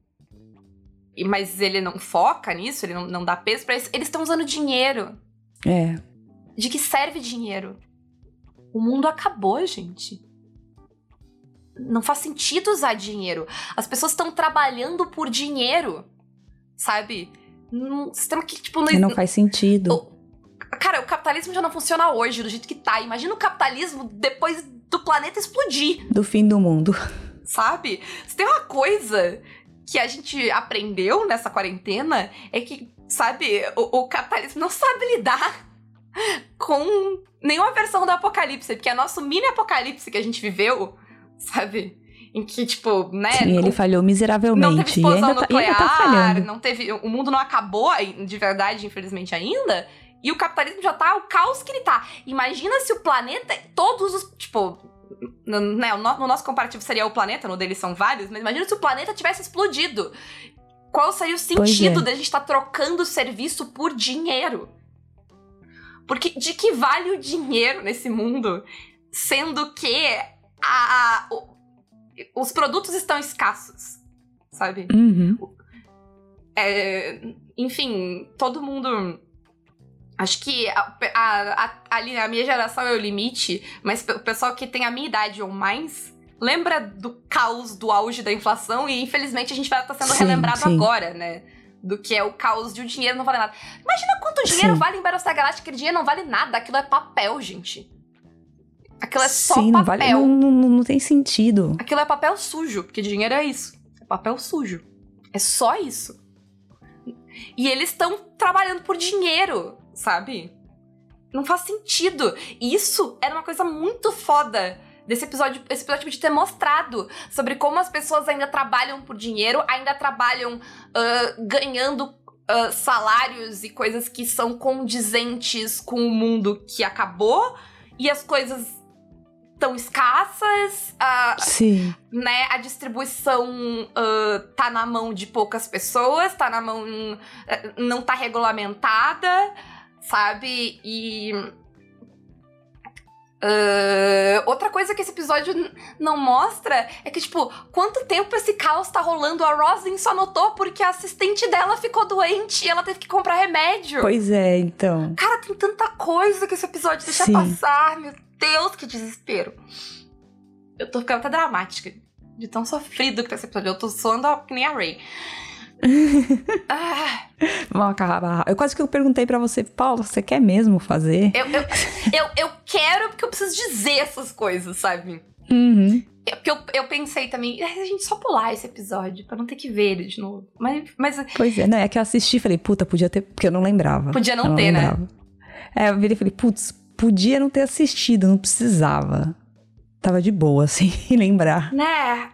Mas ele não foca nisso, ele não, não dá peso pra isso. Eles estão usando dinheiro. É. De que serve dinheiro? O mundo acabou, gente. Não faz sentido usar dinheiro. As pessoas estão trabalhando por dinheiro. Sabe? Num sistema que, tipo, não, Não faz sentido. o- Cara, o capitalismo já não funciona hoje do jeito que tá. Imagina o capitalismo depois do planeta explodir. Do fim do mundo. Sabe? Se tem uma coisa que a gente aprendeu nessa quarentena é que, sabe, o, o capitalismo não sabe lidar com nenhuma versão do apocalipse, porque é nosso mini apocalipse que a gente viveu, sabe? Em que, tipo, né? Sim, ele falhou miseravelmente. Não teve explosão nuclear, tá, ainda tá falhando. não teve. O mundo não acabou de verdade, infelizmente, ainda. E o capitalismo já tá o caos que ele tá. Imagina se o planeta, todos os. Tipo, no, né, no nosso comparativo seria o planeta, no dele são vários, mas imagina se o planeta tivesse explodido. Qual seria o sentido é. da gente estar tá trocando serviço por dinheiro? Porque de que vale o dinheiro nesse mundo, sendo que a, a, o, os produtos estão escassos, sabe? Uhum. É, enfim, todo mundo Acho que a, a, a, ali a minha geração é o limite, mas o pessoal que tem a minha idade ou mais lembra do caos do auge da inflação e infelizmente a gente vai estar tá sendo sim, relembrado sim. agora, né? Do que é o caos de o dinheiro não vale nada. Imagina quanto dinheiro sim. vale em Battlestar Galactica, aquele dinheiro não vale nada, aquilo é papel, gente. Aquilo é só sim, papel. Não, vale, não, não, não tem sentido. Aquilo é papel sujo, porque dinheiro é isso. É papel sujo. É só isso. E eles estão trabalhando por dinheiro sabe? Não faz sentido. Isso era uma coisa muito foda desse episódio, esse episódio de ter mostrado sobre como as pessoas ainda trabalham por dinheiro, ainda trabalham uh, ganhando uh, salários e coisas que são condizentes com o mundo que acabou e as coisas tão escassas, uh, Sim. né? A distribuição uh, tá na mão de poucas pessoas, tá na mão. Não tá regulamentada sabe? E. Uh, outra coisa que esse episódio não mostra é que, tipo, quanto tempo esse caos tá rolando? A Roslyn só notou porque a assistente dela ficou doente e ela teve que comprar remédio. Pois é, então. Cara, tem tanta coisa que esse episódio deixa Sim. passar. Meu Deus, que desespero. Eu tô ficando até dramática. De tão sofrido que tá esse episódio. Eu tô soando que nem a Ray. Ah, Vamos acabar. Eu quase que eu perguntei pra você, Paulo, você quer mesmo fazer? eu, eu, eu, eu quero porque eu preciso dizer essas coisas, sabe? Uhum. É Porque eu, eu pensei também, "Ah, a gente só pular esse episódio pra não ter que ver ele de novo. Mas, mas Pois é, não, é que eu assisti e falei, puta, podia ter, porque eu não lembrava. Podia não Eu ter, né? lembrava. É, eu virei e falei, putz, podia não ter assistido, não precisava. Tava de boa, sem lembrar. Né?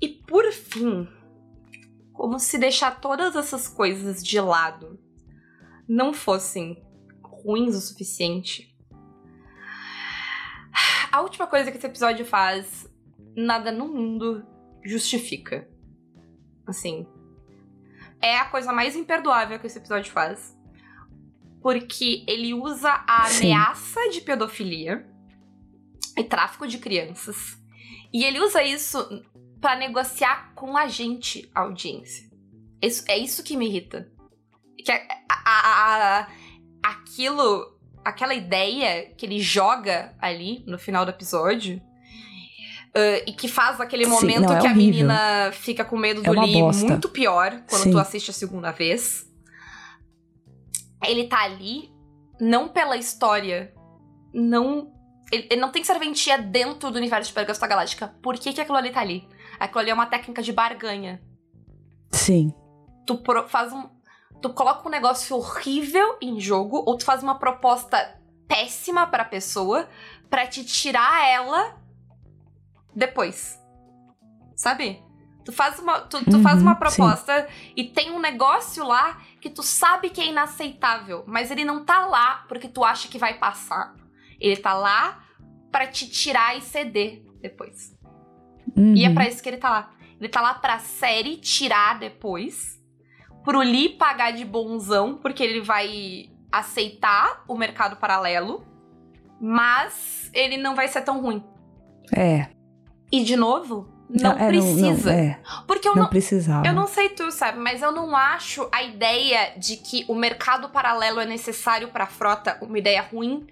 E por fim, como se deixar todas essas coisas de lado não fossem ruins o suficiente. A última coisa que esse episódio faz, nada no mundo justifica. Assim, é a coisa mais imperdoável que esse episódio faz. Porque ele usa a Sim. ameaça de pedofilia e tráfico de crianças. E ele usa isso pra negociar com a gente, a audiência. Isso, é isso que me irrita. Que a, a- a- a- aquilo, aquela ideia que ele joga ali no final do episódio. ah, e que faz aquele Sim, momento não, é que a horrível. menina fica com medo É do uma Lee bosta. muito pior quando Sim. tu assiste a segunda vez. Ele tá ali não pela história, não ele, não tem serventia dentro do universo de Battlestar Galáctica. Por que, que aquilo ali tá ali? Aquilo ali é uma técnica de barganha. Sim. Tu pro- faz um. Tu coloca um negócio horrível em jogo, ou tu faz uma proposta péssima pra pessoa pra te tirar ela depois. Sabe? Tu faz uma, tu, tu Uhum, faz uma sim. proposta e tem um negócio lá que tu sabe que é inaceitável, mas ele não tá lá porque tu acha que vai passar. Ele tá lá pra te tirar e ceder depois. E é Uhum. pra isso que ele tá lá. Ele tá lá pra série tirar depois. Pro Lee pagar de bonzão, porque ele vai aceitar o mercado paralelo. Mas ele não vai ser tão ruim. É. E de novo, não é, precisa. Não, é, Porque eu não não, precisava. eu não sei tu, sabe, mas eu não acho a ideia de que o mercado paralelo é necessário pra frota uma ideia ruim.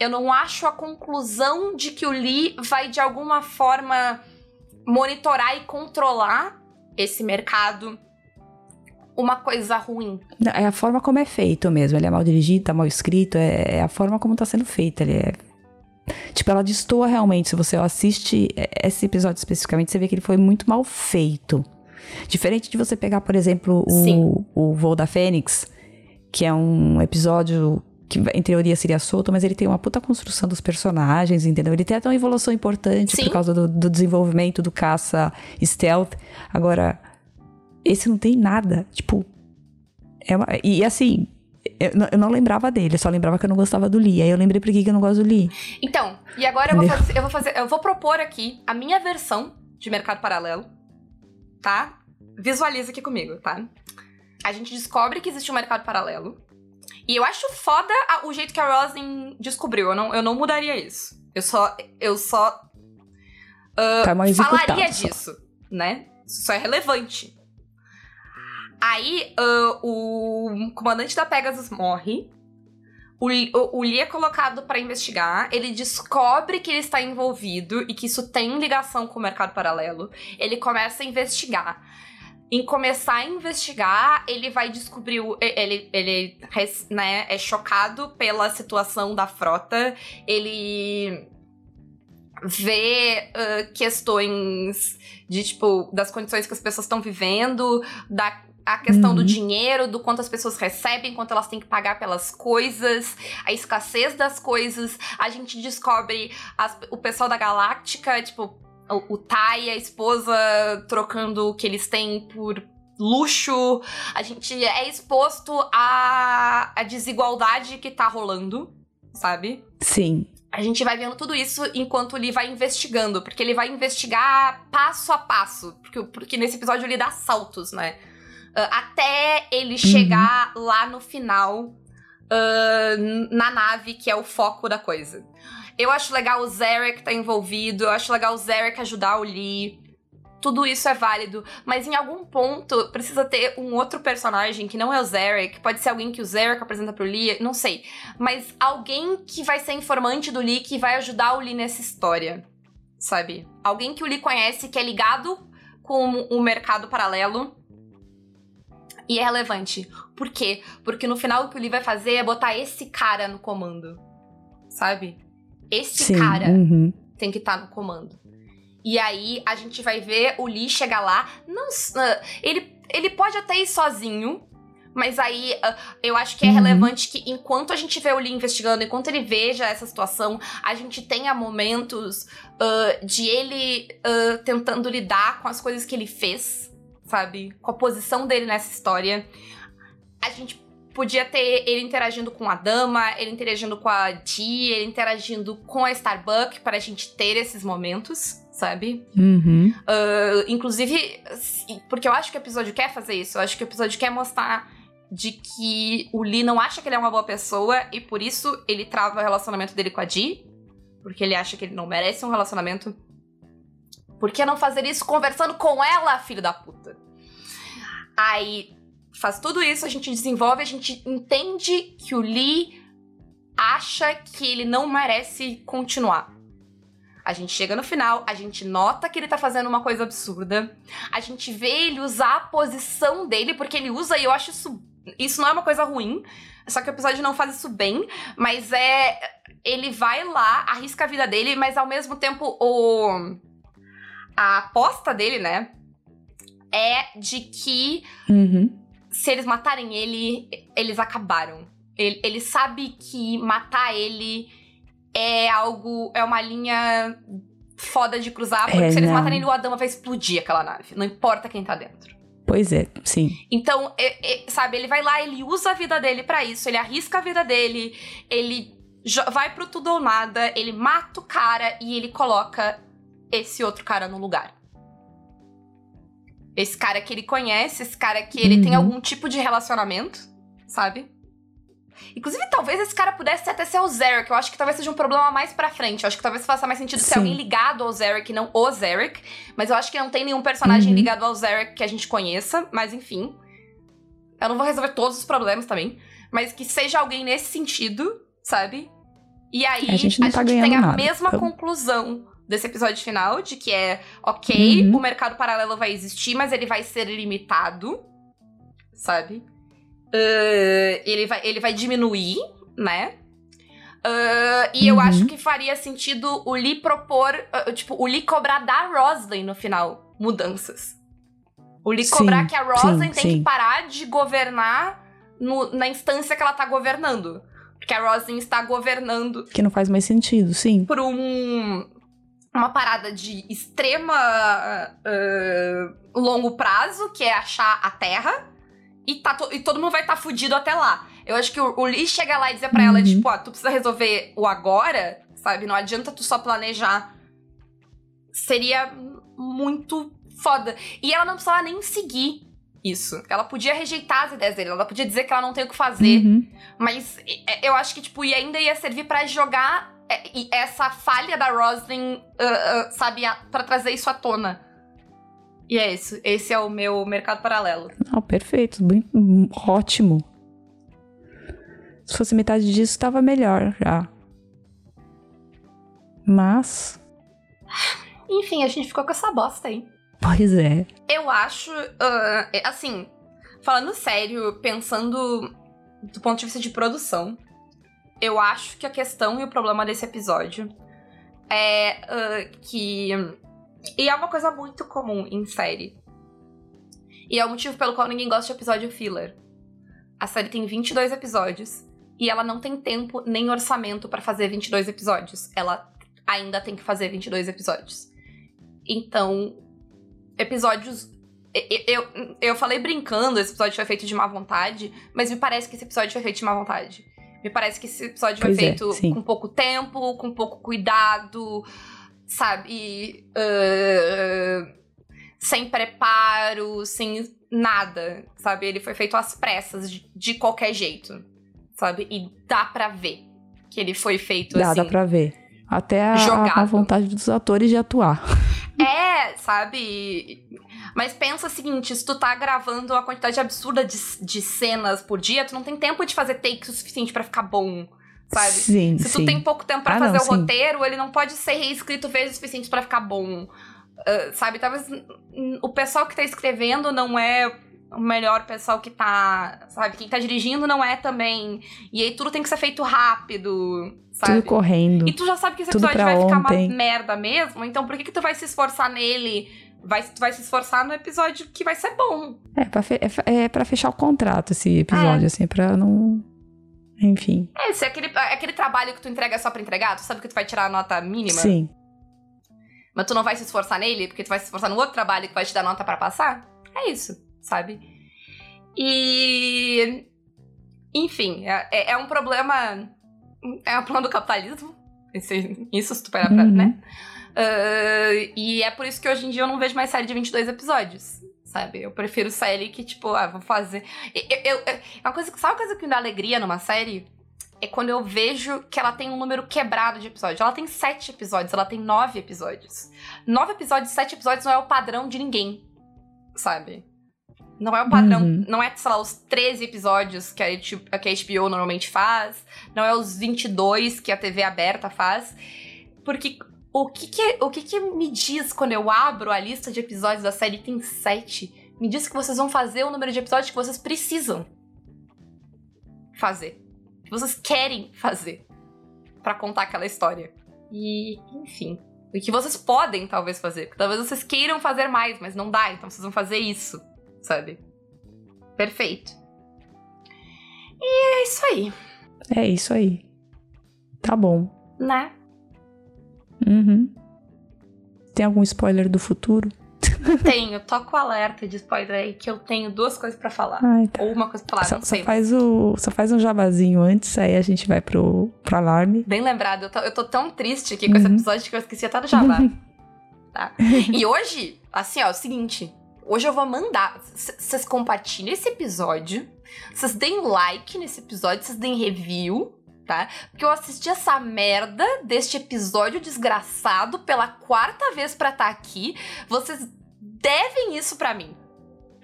Eu não acho a conclusão de que o Lee vai de alguma forma monitorar e controlar esse mercado uma coisa ruim. É a forma como é feito mesmo. Ele é mal dirigido, tá mal escrito, é, é a forma como tá sendo feito. Ele é. Tipo, ela destoa realmente. Se você assiste esse episódio especificamente, você vê que ele foi muito mal feito. Diferente de você pegar, por exemplo, o, o Voo da Fênix, que é um episódio que em teoria seria solto, mas ele tem uma puta construção dos personagens, entendeu? Ele tem até uma evolução importante Sim. por causa do, do, desenvolvimento do caça stealth. Agora, esse não tem nada. Tipo. É uma, e assim, eu não, eu não, lembrava dele, eu só lembrava que eu não gostava do Lee. Aí eu lembrei por que eu não gosto do Lee. Então, e agora eu vou, fazer, eu vou, fazer, eu vou propor aqui a minha versão de mercado paralelo, tá? Visualiza aqui comigo, tá? A gente descobre que existe um mercado paralelo. E eu acho foda a, o jeito que a Roslyn descobriu. Eu não, eu não mudaria isso. Eu só. Eu só. Uh, tá falaria disso, né? Isso é relevante. Aí uh, o comandante da Pegasus morre. O, o, o Lee é colocado para investigar. Ele descobre que ele está envolvido e que isso tem ligação com o mercado paralelo. Ele começa a investigar em começar a investigar, ele vai descobrir. Ele, ele né, é chocado pela situação da frota. Ele vê uh, questões de, tipo, das condições que as pessoas estão vivendo, da a questão uhum. do dinheiro, do quanto as pessoas recebem, quanto elas têm que pagar pelas coisas, a escassez das coisas. A gente descobre as, o pessoal da Galáctica, tipo, o, o Tai e a esposa trocando o que eles têm por luxo. A gente é exposto à, à desigualdade que tá rolando, sabe? Sim. A gente vai vendo tudo isso enquanto ele vai investigando, porque ele vai investigar passo a passo, porque, porque nesse episódio ele dá saltos, né? Uh, até ele uhum. chegar lá no final uh, na nave, que é o foco da coisa. Eu acho legal o Zarek tá envolvido, eu acho legal o Zarek ajudar o Lee. Tudo isso é válido, mas em algum ponto precisa ter um outro personagem que não é o Zarek, pode ser alguém que o Zarek apresenta pro Lee, não sei. Mas alguém que vai ser informante do Lee, que vai ajudar o Lee nessa história, sabe? Alguém que o Lee conhece, que é ligado com o mercado paralelo, e é relevante. Por quê? Porque no final o que o Lee vai fazer é botar esse cara no comando. Sabe? Esse Sim, cara uhum. tem que estar tá no comando. E aí a gente vai ver o Lee chegar lá. Não, uh, ele, ele pode até ir sozinho. Mas aí uh, eu acho que é uhum. relevante que enquanto a gente vê o Lee investigando, enquanto ele veja essa situação, a gente tenha momentos uh, de ele tentando lidar com as coisas que ele fez, sabe? Com a posição dele nessa história. A gente podia ter ele interagindo com a dama, ele interagindo com a Dee, ele interagindo com a Starbucks para a gente ter esses momentos, sabe? Uhum. Uh, inclusive, porque eu acho que o episódio quer fazer isso, eu acho que o episódio quer mostrar de que o Lee não acha que ele é uma boa pessoa e por isso ele trava o relacionamento dele com a Dee, porque ele acha que ele não merece um relacionamento. Por que não fazer isso conversando com ela, filho da puta? Aí faz tudo isso, a gente desenvolve, a gente entende que o Lee acha que ele não merece continuar. A gente chega no final, a gente nota que ele tá fazendo uma coisa absurda. A gente vê ele usar a posição dele, porque ele usa, e eu acho isso. Isso não é uma coisa ruim. Só que o episódio não faz isso bem. Mas é. Ele vai lá, arrisca a vida dele, mas ao mesmo tempo o. A aposta dele, né? É de que. Uhum se eles matarem ele, eles acabaram. Ele, ele sabe que matar ele é algo. É uma linha foda de cruzar, porque é, se eles não. matarem ele, o Adama vai explodir aquela nave. Não importa quem tá dentro. Pois é, sim. Então, é, é, sabe, ele vai lá, ele usa a vida dele para isso, ele arrisca a vida dele, ele vai pro tudo ou nada, ele mata o cara e ele coloca esse outro cara no lugar. Esse cara que ele conhece, esse cara que ele uhum. tem algum tipo de relacionamento, sabe? Inclusive, talvez esse cara pudesse até ser o Zarek. Eu acho que talvez seja um problema mais pra frente. Eu acho que talvez faça mais sentido Sim. ser alguém ligado ao Zarek, não o Zarek. Mas eu acho que não tem nenhum personagem uhum. ligado ao Zarek que a gente conheça. Mas enfim. Eu não vou resolver todos os problemas também. Mas que seja alguém nesse sentido, sabe? E aí, a gente, a tá gente tem a nada, mesma então... conclusão desse episódio final, de que é ok, uhum. o mercado paralelo vai existir, mas ele vai ser limitado, sabe? Uh, ele, vai, ele vai diminuir, né? Uh, e eu Uhum. acho que faria sentido o Lee propor, uh, tipo, o Lee cobrar da Roslyn no final mudanças. O Lee Sim, cobrar que a Roslyn sim, tem sim. que parar de governar no- na instância que ela tá governando. Porque a Roslyn está governando Que não faz mais sentido, sim. por um uma parada de extrema ah, longo prazo, que é achar a Terra, e, tá to- e todo mundo vai estar fudido até lá. Eu acho que o, o Lee chega lá e dizer pra ela, Uhum. tipo, ó, tu precisa resolver o agora, sabe? Não adianta tu só planejar. Seria muito foda. E ela não precisava nem seguir isso. Ela podia rejeitar as ideias dele, ela podia dizer que ela não tem o que fazer. Uhum. Mas é, eu acho que, tipo, e ainda ia servir pra jogar essa falha da Roslyn, ah, ah, sabe, a- pra trazer isso à tona. E é isso. Esse é o meu mercado paralelo. Não, perfeito. bem- hum, ótimo. Se fosse metade disso, tava melhor já. Mas, Enfim, a gente ficou com essa bosta aí. pois é. Eu acho, é, assim, falando sério, pensando do ponto de vista de produção, eu acho que a questão e o problema desse episódio é ah, que. E é uma coisa muito comum em série. E é o motivo pelo qual ninguém gosta de episódio filler. A série tem 22 episódios e ela não tem tempo nem orçamento pra fazer 22 episódios. Ela ainda tem que fazer 22 episódios. Então, episódios. e- e- Eu, eu falei brincando, esse episódio foi feito de má vontade, mas me parece que esse episódio foi feito de má vontade. Me parece que esse episódio Pois foi é, feito sim. com pouco tempo, com pouco cuidado, sabe? ah, sem preparo, sem nada, sabe? Ele foi feito às pressas, de, de qualquer jeito, sabe? E dá pra ver que ele foi feito Dá, assim. dá pra ver. Até a, a- vontade dos atores de atuar. É, sabe? Mas pensa o seguinte, se tu tá gravando uma quantidade absurda de, de cenas por dia, tu não tem tempo de fazer takes o suficiente pra ficar bom, sabe? Sim, Se tu sim. tem pouco tempo pra Ah, fazer não, o sim. roteiro, ele não pode ser reescrito vezes o suficiente pra ficar bom. Ah, sabe? Talvez o pessoal que tá escrevendo não é o melhor pessoal que tá. Sabe? Quem tá dirigindo não é também. E aí tudo tem que ser feito rápido, sabe? Tudo correndo. E tu já sabe que esse Tudo episódio vai ficar ontem. uma merda mesmo, então por que, que tu vai se esforçar nele? Vai, tu vai se esforçar no episódio que vai ser bom. É, pra fe- é, é pra fechar o contrato esse episódio, É. assim, pra não. Enfim. É, se é aquele, é aquele trabalho que tu entrega só pra entregar, tu sabe que tu vai tirar a nota mínima, Sim. mas tu não vai se esforçar nele, porque tu vai se esforçar no outro trabalho que vai te dar nota pra passar. É isso, sabe? E. Enfim, é, é- é um problema. É um problema do capitalismo. Isso, isso se tu parar pra, Uhum. né? Ah, e é por isso que hoje em dia eu não vejo mais série de 22 episódios, sabe? Eu prefiro série que, tipo, ah, vou fazer. Eu, eu- eu- uma coisa, sabe uma coisa que me dá alegria numa série? É quando eu vejo que ela tem um número quebrado de episódios. Ela tem sete episódios, ela tem nove episódios. Nove episódios, sete episódios não é o padrão de ninguém, sabe? Não é o padrão, Uhum. não é, sei lá, os 13 episódios que a, que a HBO normalmente faz, não é os 22 que a TV aberta faz, porque o que que, o que que me diz quando eu abro a lista de episódios da série e tem sete? Me diz que vocês vão fazer o número de episódios que vocês precisam fazer. Que vocês querem fazer pra contar aquela história. E, enfim. E que vocês podem, talvez, fazer. Porque talvez vocês queiram fazer mais, mas não dá, então vocês vão fazer isso, sabe? Perfeito. E é isso aí, É isso aí. Tá bom. né? Uhum. Tem algum spoiler do futuro? Tenho, toco o alerta de spoiler aí, que eu tenho duas coisas pra falar. Ai, tá. Ou uma coisa pra falar, Só, não só sei. faz o, só faz um jabazinho antes, aí a gente vai pro, pro alarme. Bem lembrado, eu tô, eu tô tão triste aqui com esse Uhum. episódio que eu esqueci até do jabá. tá? E hoje, assim, ó, é o seguinte. Hoje eu vou mandar. Vocês compartilhem esse episódio. Vocês deem like nesse episódio, vocês deem review, tá? Porque eu assisti essa merda deste episódio desgraçado pela quarta vez pra estar aqui. Vocês devem isso pra mim,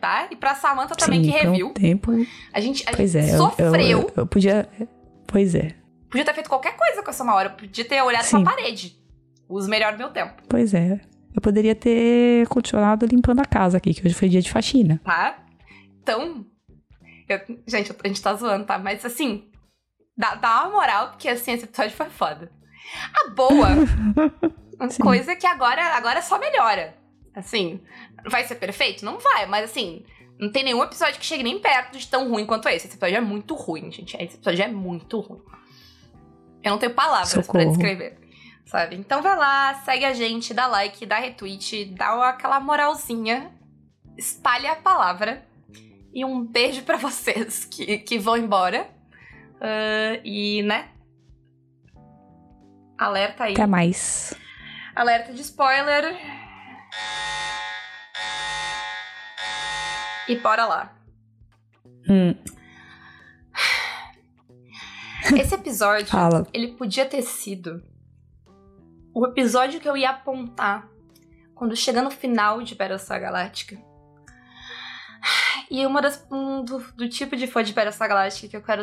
tá? E pra Samantha também Sim, que um review. tempo. A gente, a Pois gente é, eu, sofreu. eu, eu, eu podia. Pois é, Podia ter feito qualquer coisa com essa uma hora. Eu Podia ter olhado Sim. pra parede. Uso melhor do meu tempo, pois é. Eu poderia ter continuado limpando a casa aqui, que hoje foi dia de faxina. tá? Então, eu- gente, a gente tá zoando, tá? Mas assim, dá, dá uma moral, porque assim, esse episódio foi foda. A boa, coisa que agora, agora só melhora. Assim, vai ser perfeito? Não vai, mas assim, não tem nenhum episódio que chegue nem perto de tão ruim quanto esse. Esse episódio é muito ruim, gente. Esse episódio é muito ruim. Eu não tenho palavras pra Socorro. descrever. Sabe? Então vai lá, segue a gente, dá like, dá retweet, dá aquela moralzinha, espalha a palavra. E um beijo pra vocês que, que vão embora. Ah, e, né? Alerta aí. Até mais. Alerta de spoiler. E bora lá. Hum, Esse episódio, ele podia ter sido o episódio que eu ia apontar quando chega no final de Battlestar Galactica. E uma das. Um, do, do tipo de fã de Battlestar Galactica que eu quero.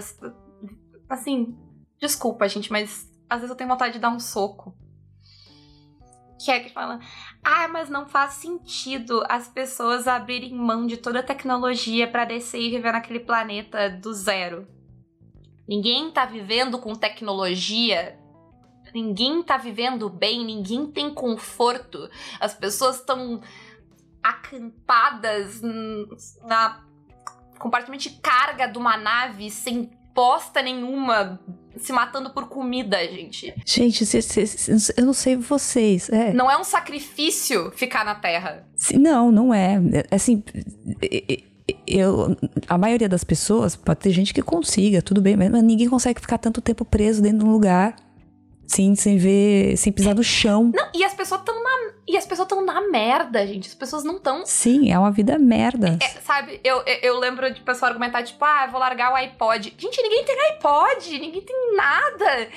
Assim, desculpa, gente, mas às vezes eu tenho vontade de dar um soco. Que é que fala. Ah, mas não faz sentido as pessoas abrirem mão de toda a tecnologia pra descer e viver naquele planeta do zero. Ninguém tá vivendo com tecnologia. Ninguém tá vivendo bem, ninguém tem conforto. As pessoas estão acampadas na compartimento de carga de uma nave sem bosta nenhuma, se matando por comida, gente. Gente, cê- cê- cê- eu não sei vocês. É. Não é um sacrifício ficar na Terra. Não, não é. É, Assim, eu, a maioria das pessoas, pode ter gente que consiga, tudo bem, mas ninguém consegue ficar tanto tempo preso dentro de um lugar, sim, sem ver, sem pisar no chão. Não, e as pessoas estão na e as pessoas estão na merda, gente. As pessoas não estão Sim, é uma vida merda. É, sabe, eu, eu, lembro de pessoa argumentar, tipo, ah, vou largar o iPod. Gente, ninguém tem iPod, ninguém tem nada.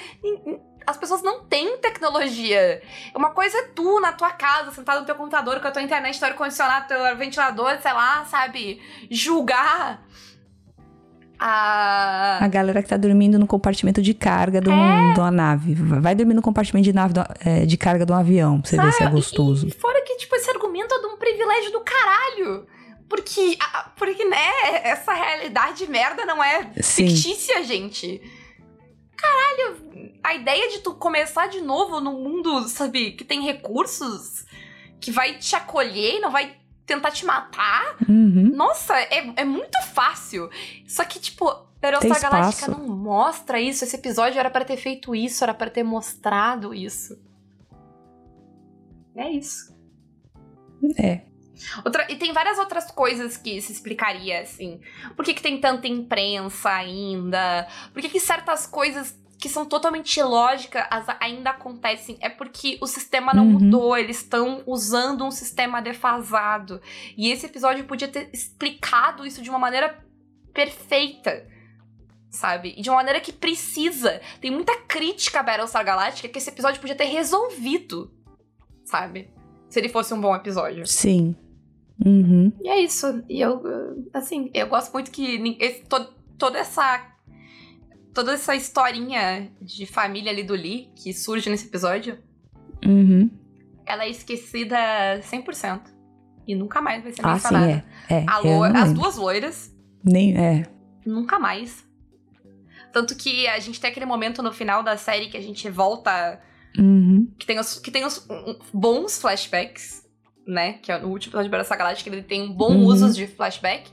As pessoas não têm tecnologia. Uma coisa é tu, na tua casa, sentado no teu computador, com a tua internet, teu ar-condicionado, teu ventilador, sei lá, sabe? Julgar a... A galera que tá dormindo no compartimento de carga de, um- É. de uma nave. Vai dormir no compartimento de, nave, do- é, de carga de um avião, pra você ver se é Sabe? gostoso. E, e fora que, tipo, esse argumento é de um privilégio do caralho. Porque, porque, né, essa realidade merda não é Sim. fictícia, gente. Caralho, a ideia de tu começar de novo num mundo, sabe, que tem recursos, que vai te acolher e não vai tentar te matar. Uhum. Nossa, é, é muito fácil. Só que, tipo, Battlestar espaço. Galactica não mostra isso. Esse episódio era pra ter feito isso, era pra ter mostrado isso. É isso. É. Outra, e tem várias outras coisas que se explicaria, assim. Por que, que tem tanta imprensa ainda? Por que, que certas coisas que são totalmente ilógicas as- ainda acontecem? É porque o sistema não Uhum. mudou, eles estão usando um sistema defasado. E esse episódio podia ter explicado isso de uma maneira perfeita. Sabe? E de uma maneira que precisa. Tem muita crítica a Battlestar Galactica que esse episódio podia ter resolvido. Sabe? Se ele fosse um bom episódio. Sim. Uhum. E é isso. E eu, assim, eu gosto muito que esse- to- toda essa. Toda essa historinha de família ali do Lee, que surge nesse episódio, Uhum. ela é esquecida 100%. E nunca mais vai ser Ah, sim, mencionada. é. é. Eu lo- as duas loiras, Nem, é. nunca mais. Tanto que a gente tem aquele momento no final da série que a gente volta. Uhum. Que tem os, que tem os bons flashbacks, né? Que é no último episódio de Battlestar Galactica, ele tem um bom Uhum. uso de flashback.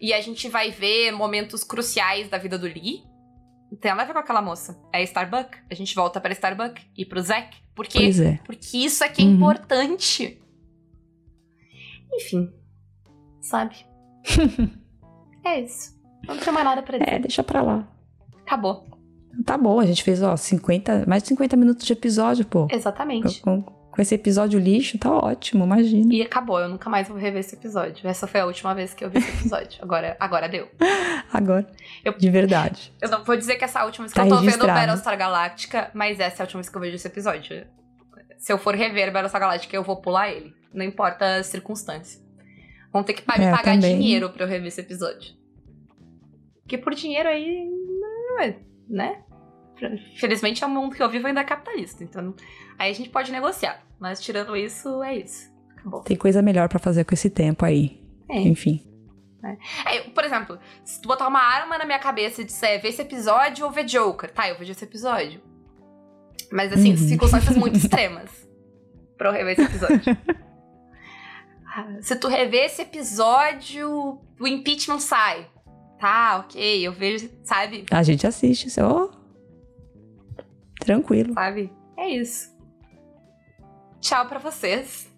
E a gente vai ver momentos cruciais da vida do Lee. Tem nada a ver com aquela moça. É a Starbuck. A gente volta pra Starbuck e pro Zack. Porque, Pois é. porque isso é que é Uhum. importante. Enfim. Sabe? é isso. Não tem mais nada pra dizer. É, deixa pra lá. Acabou. Tá bom, a gente fez, ó, 50, mais de 50 minutos de episódio, pô. Exatamente. Com, com esse episódio lixo, tá ótimo, imagina. E acabou, eu nunca mais vou rever esse episódio. Essa foi a última vez que eu vi esse episódio. Agora, agora deu. Agora, Eu- de verdade. Eu não vou dizer que essa é a última vez que Tá eu tô vendo registrado. Battlestar Galactica, mas essa é a última vez que eu vejo esse episódio. Se eu for rever Battlestar Galactica, eu vou pular ele. Não importa a circunstância. Vão ter que pa- me É, pagar dinheiro pra eu rever esse episódio. Porque por dinheiro aí. não é, Né? Felizmente é um mundo que eu vivo ainda é capitalista. Então. Aí a gente pode negociar. Mas tirando isso, é isso. Acabou. Tem coisa melhor pra fazer com esse tempo aí. É. Enfim. Né? É, por exemplo, se tu botar uma arma na minha cabeça e disser ver esse episódio ou ver Joker, tá, eu vejo esse episódio. Mas assim, uhum. circunstâncias muito extremas pra eu rever esse episódio. se tu rever esse episódio, o impeachment sai. Tá, ok, eu vejo, sabe? A gente assiste, só. Tranquilo. Sabe? É isso. Tchau pra vocês.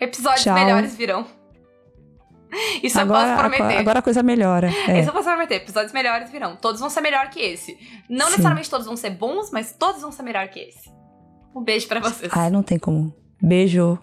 Episódios Tchau. melhores virão. Isso agora, eu posso prometer. Agora a coisa melhora. É. Isso eu posso prometer. Episódios melhores virão. Todos vão ser melhor que esse. Não Sim. necessariamente todos vão ser bons, mas todos vão ser melhor que esse. Um beijo para vocês. Ai, não tem como. Beijo.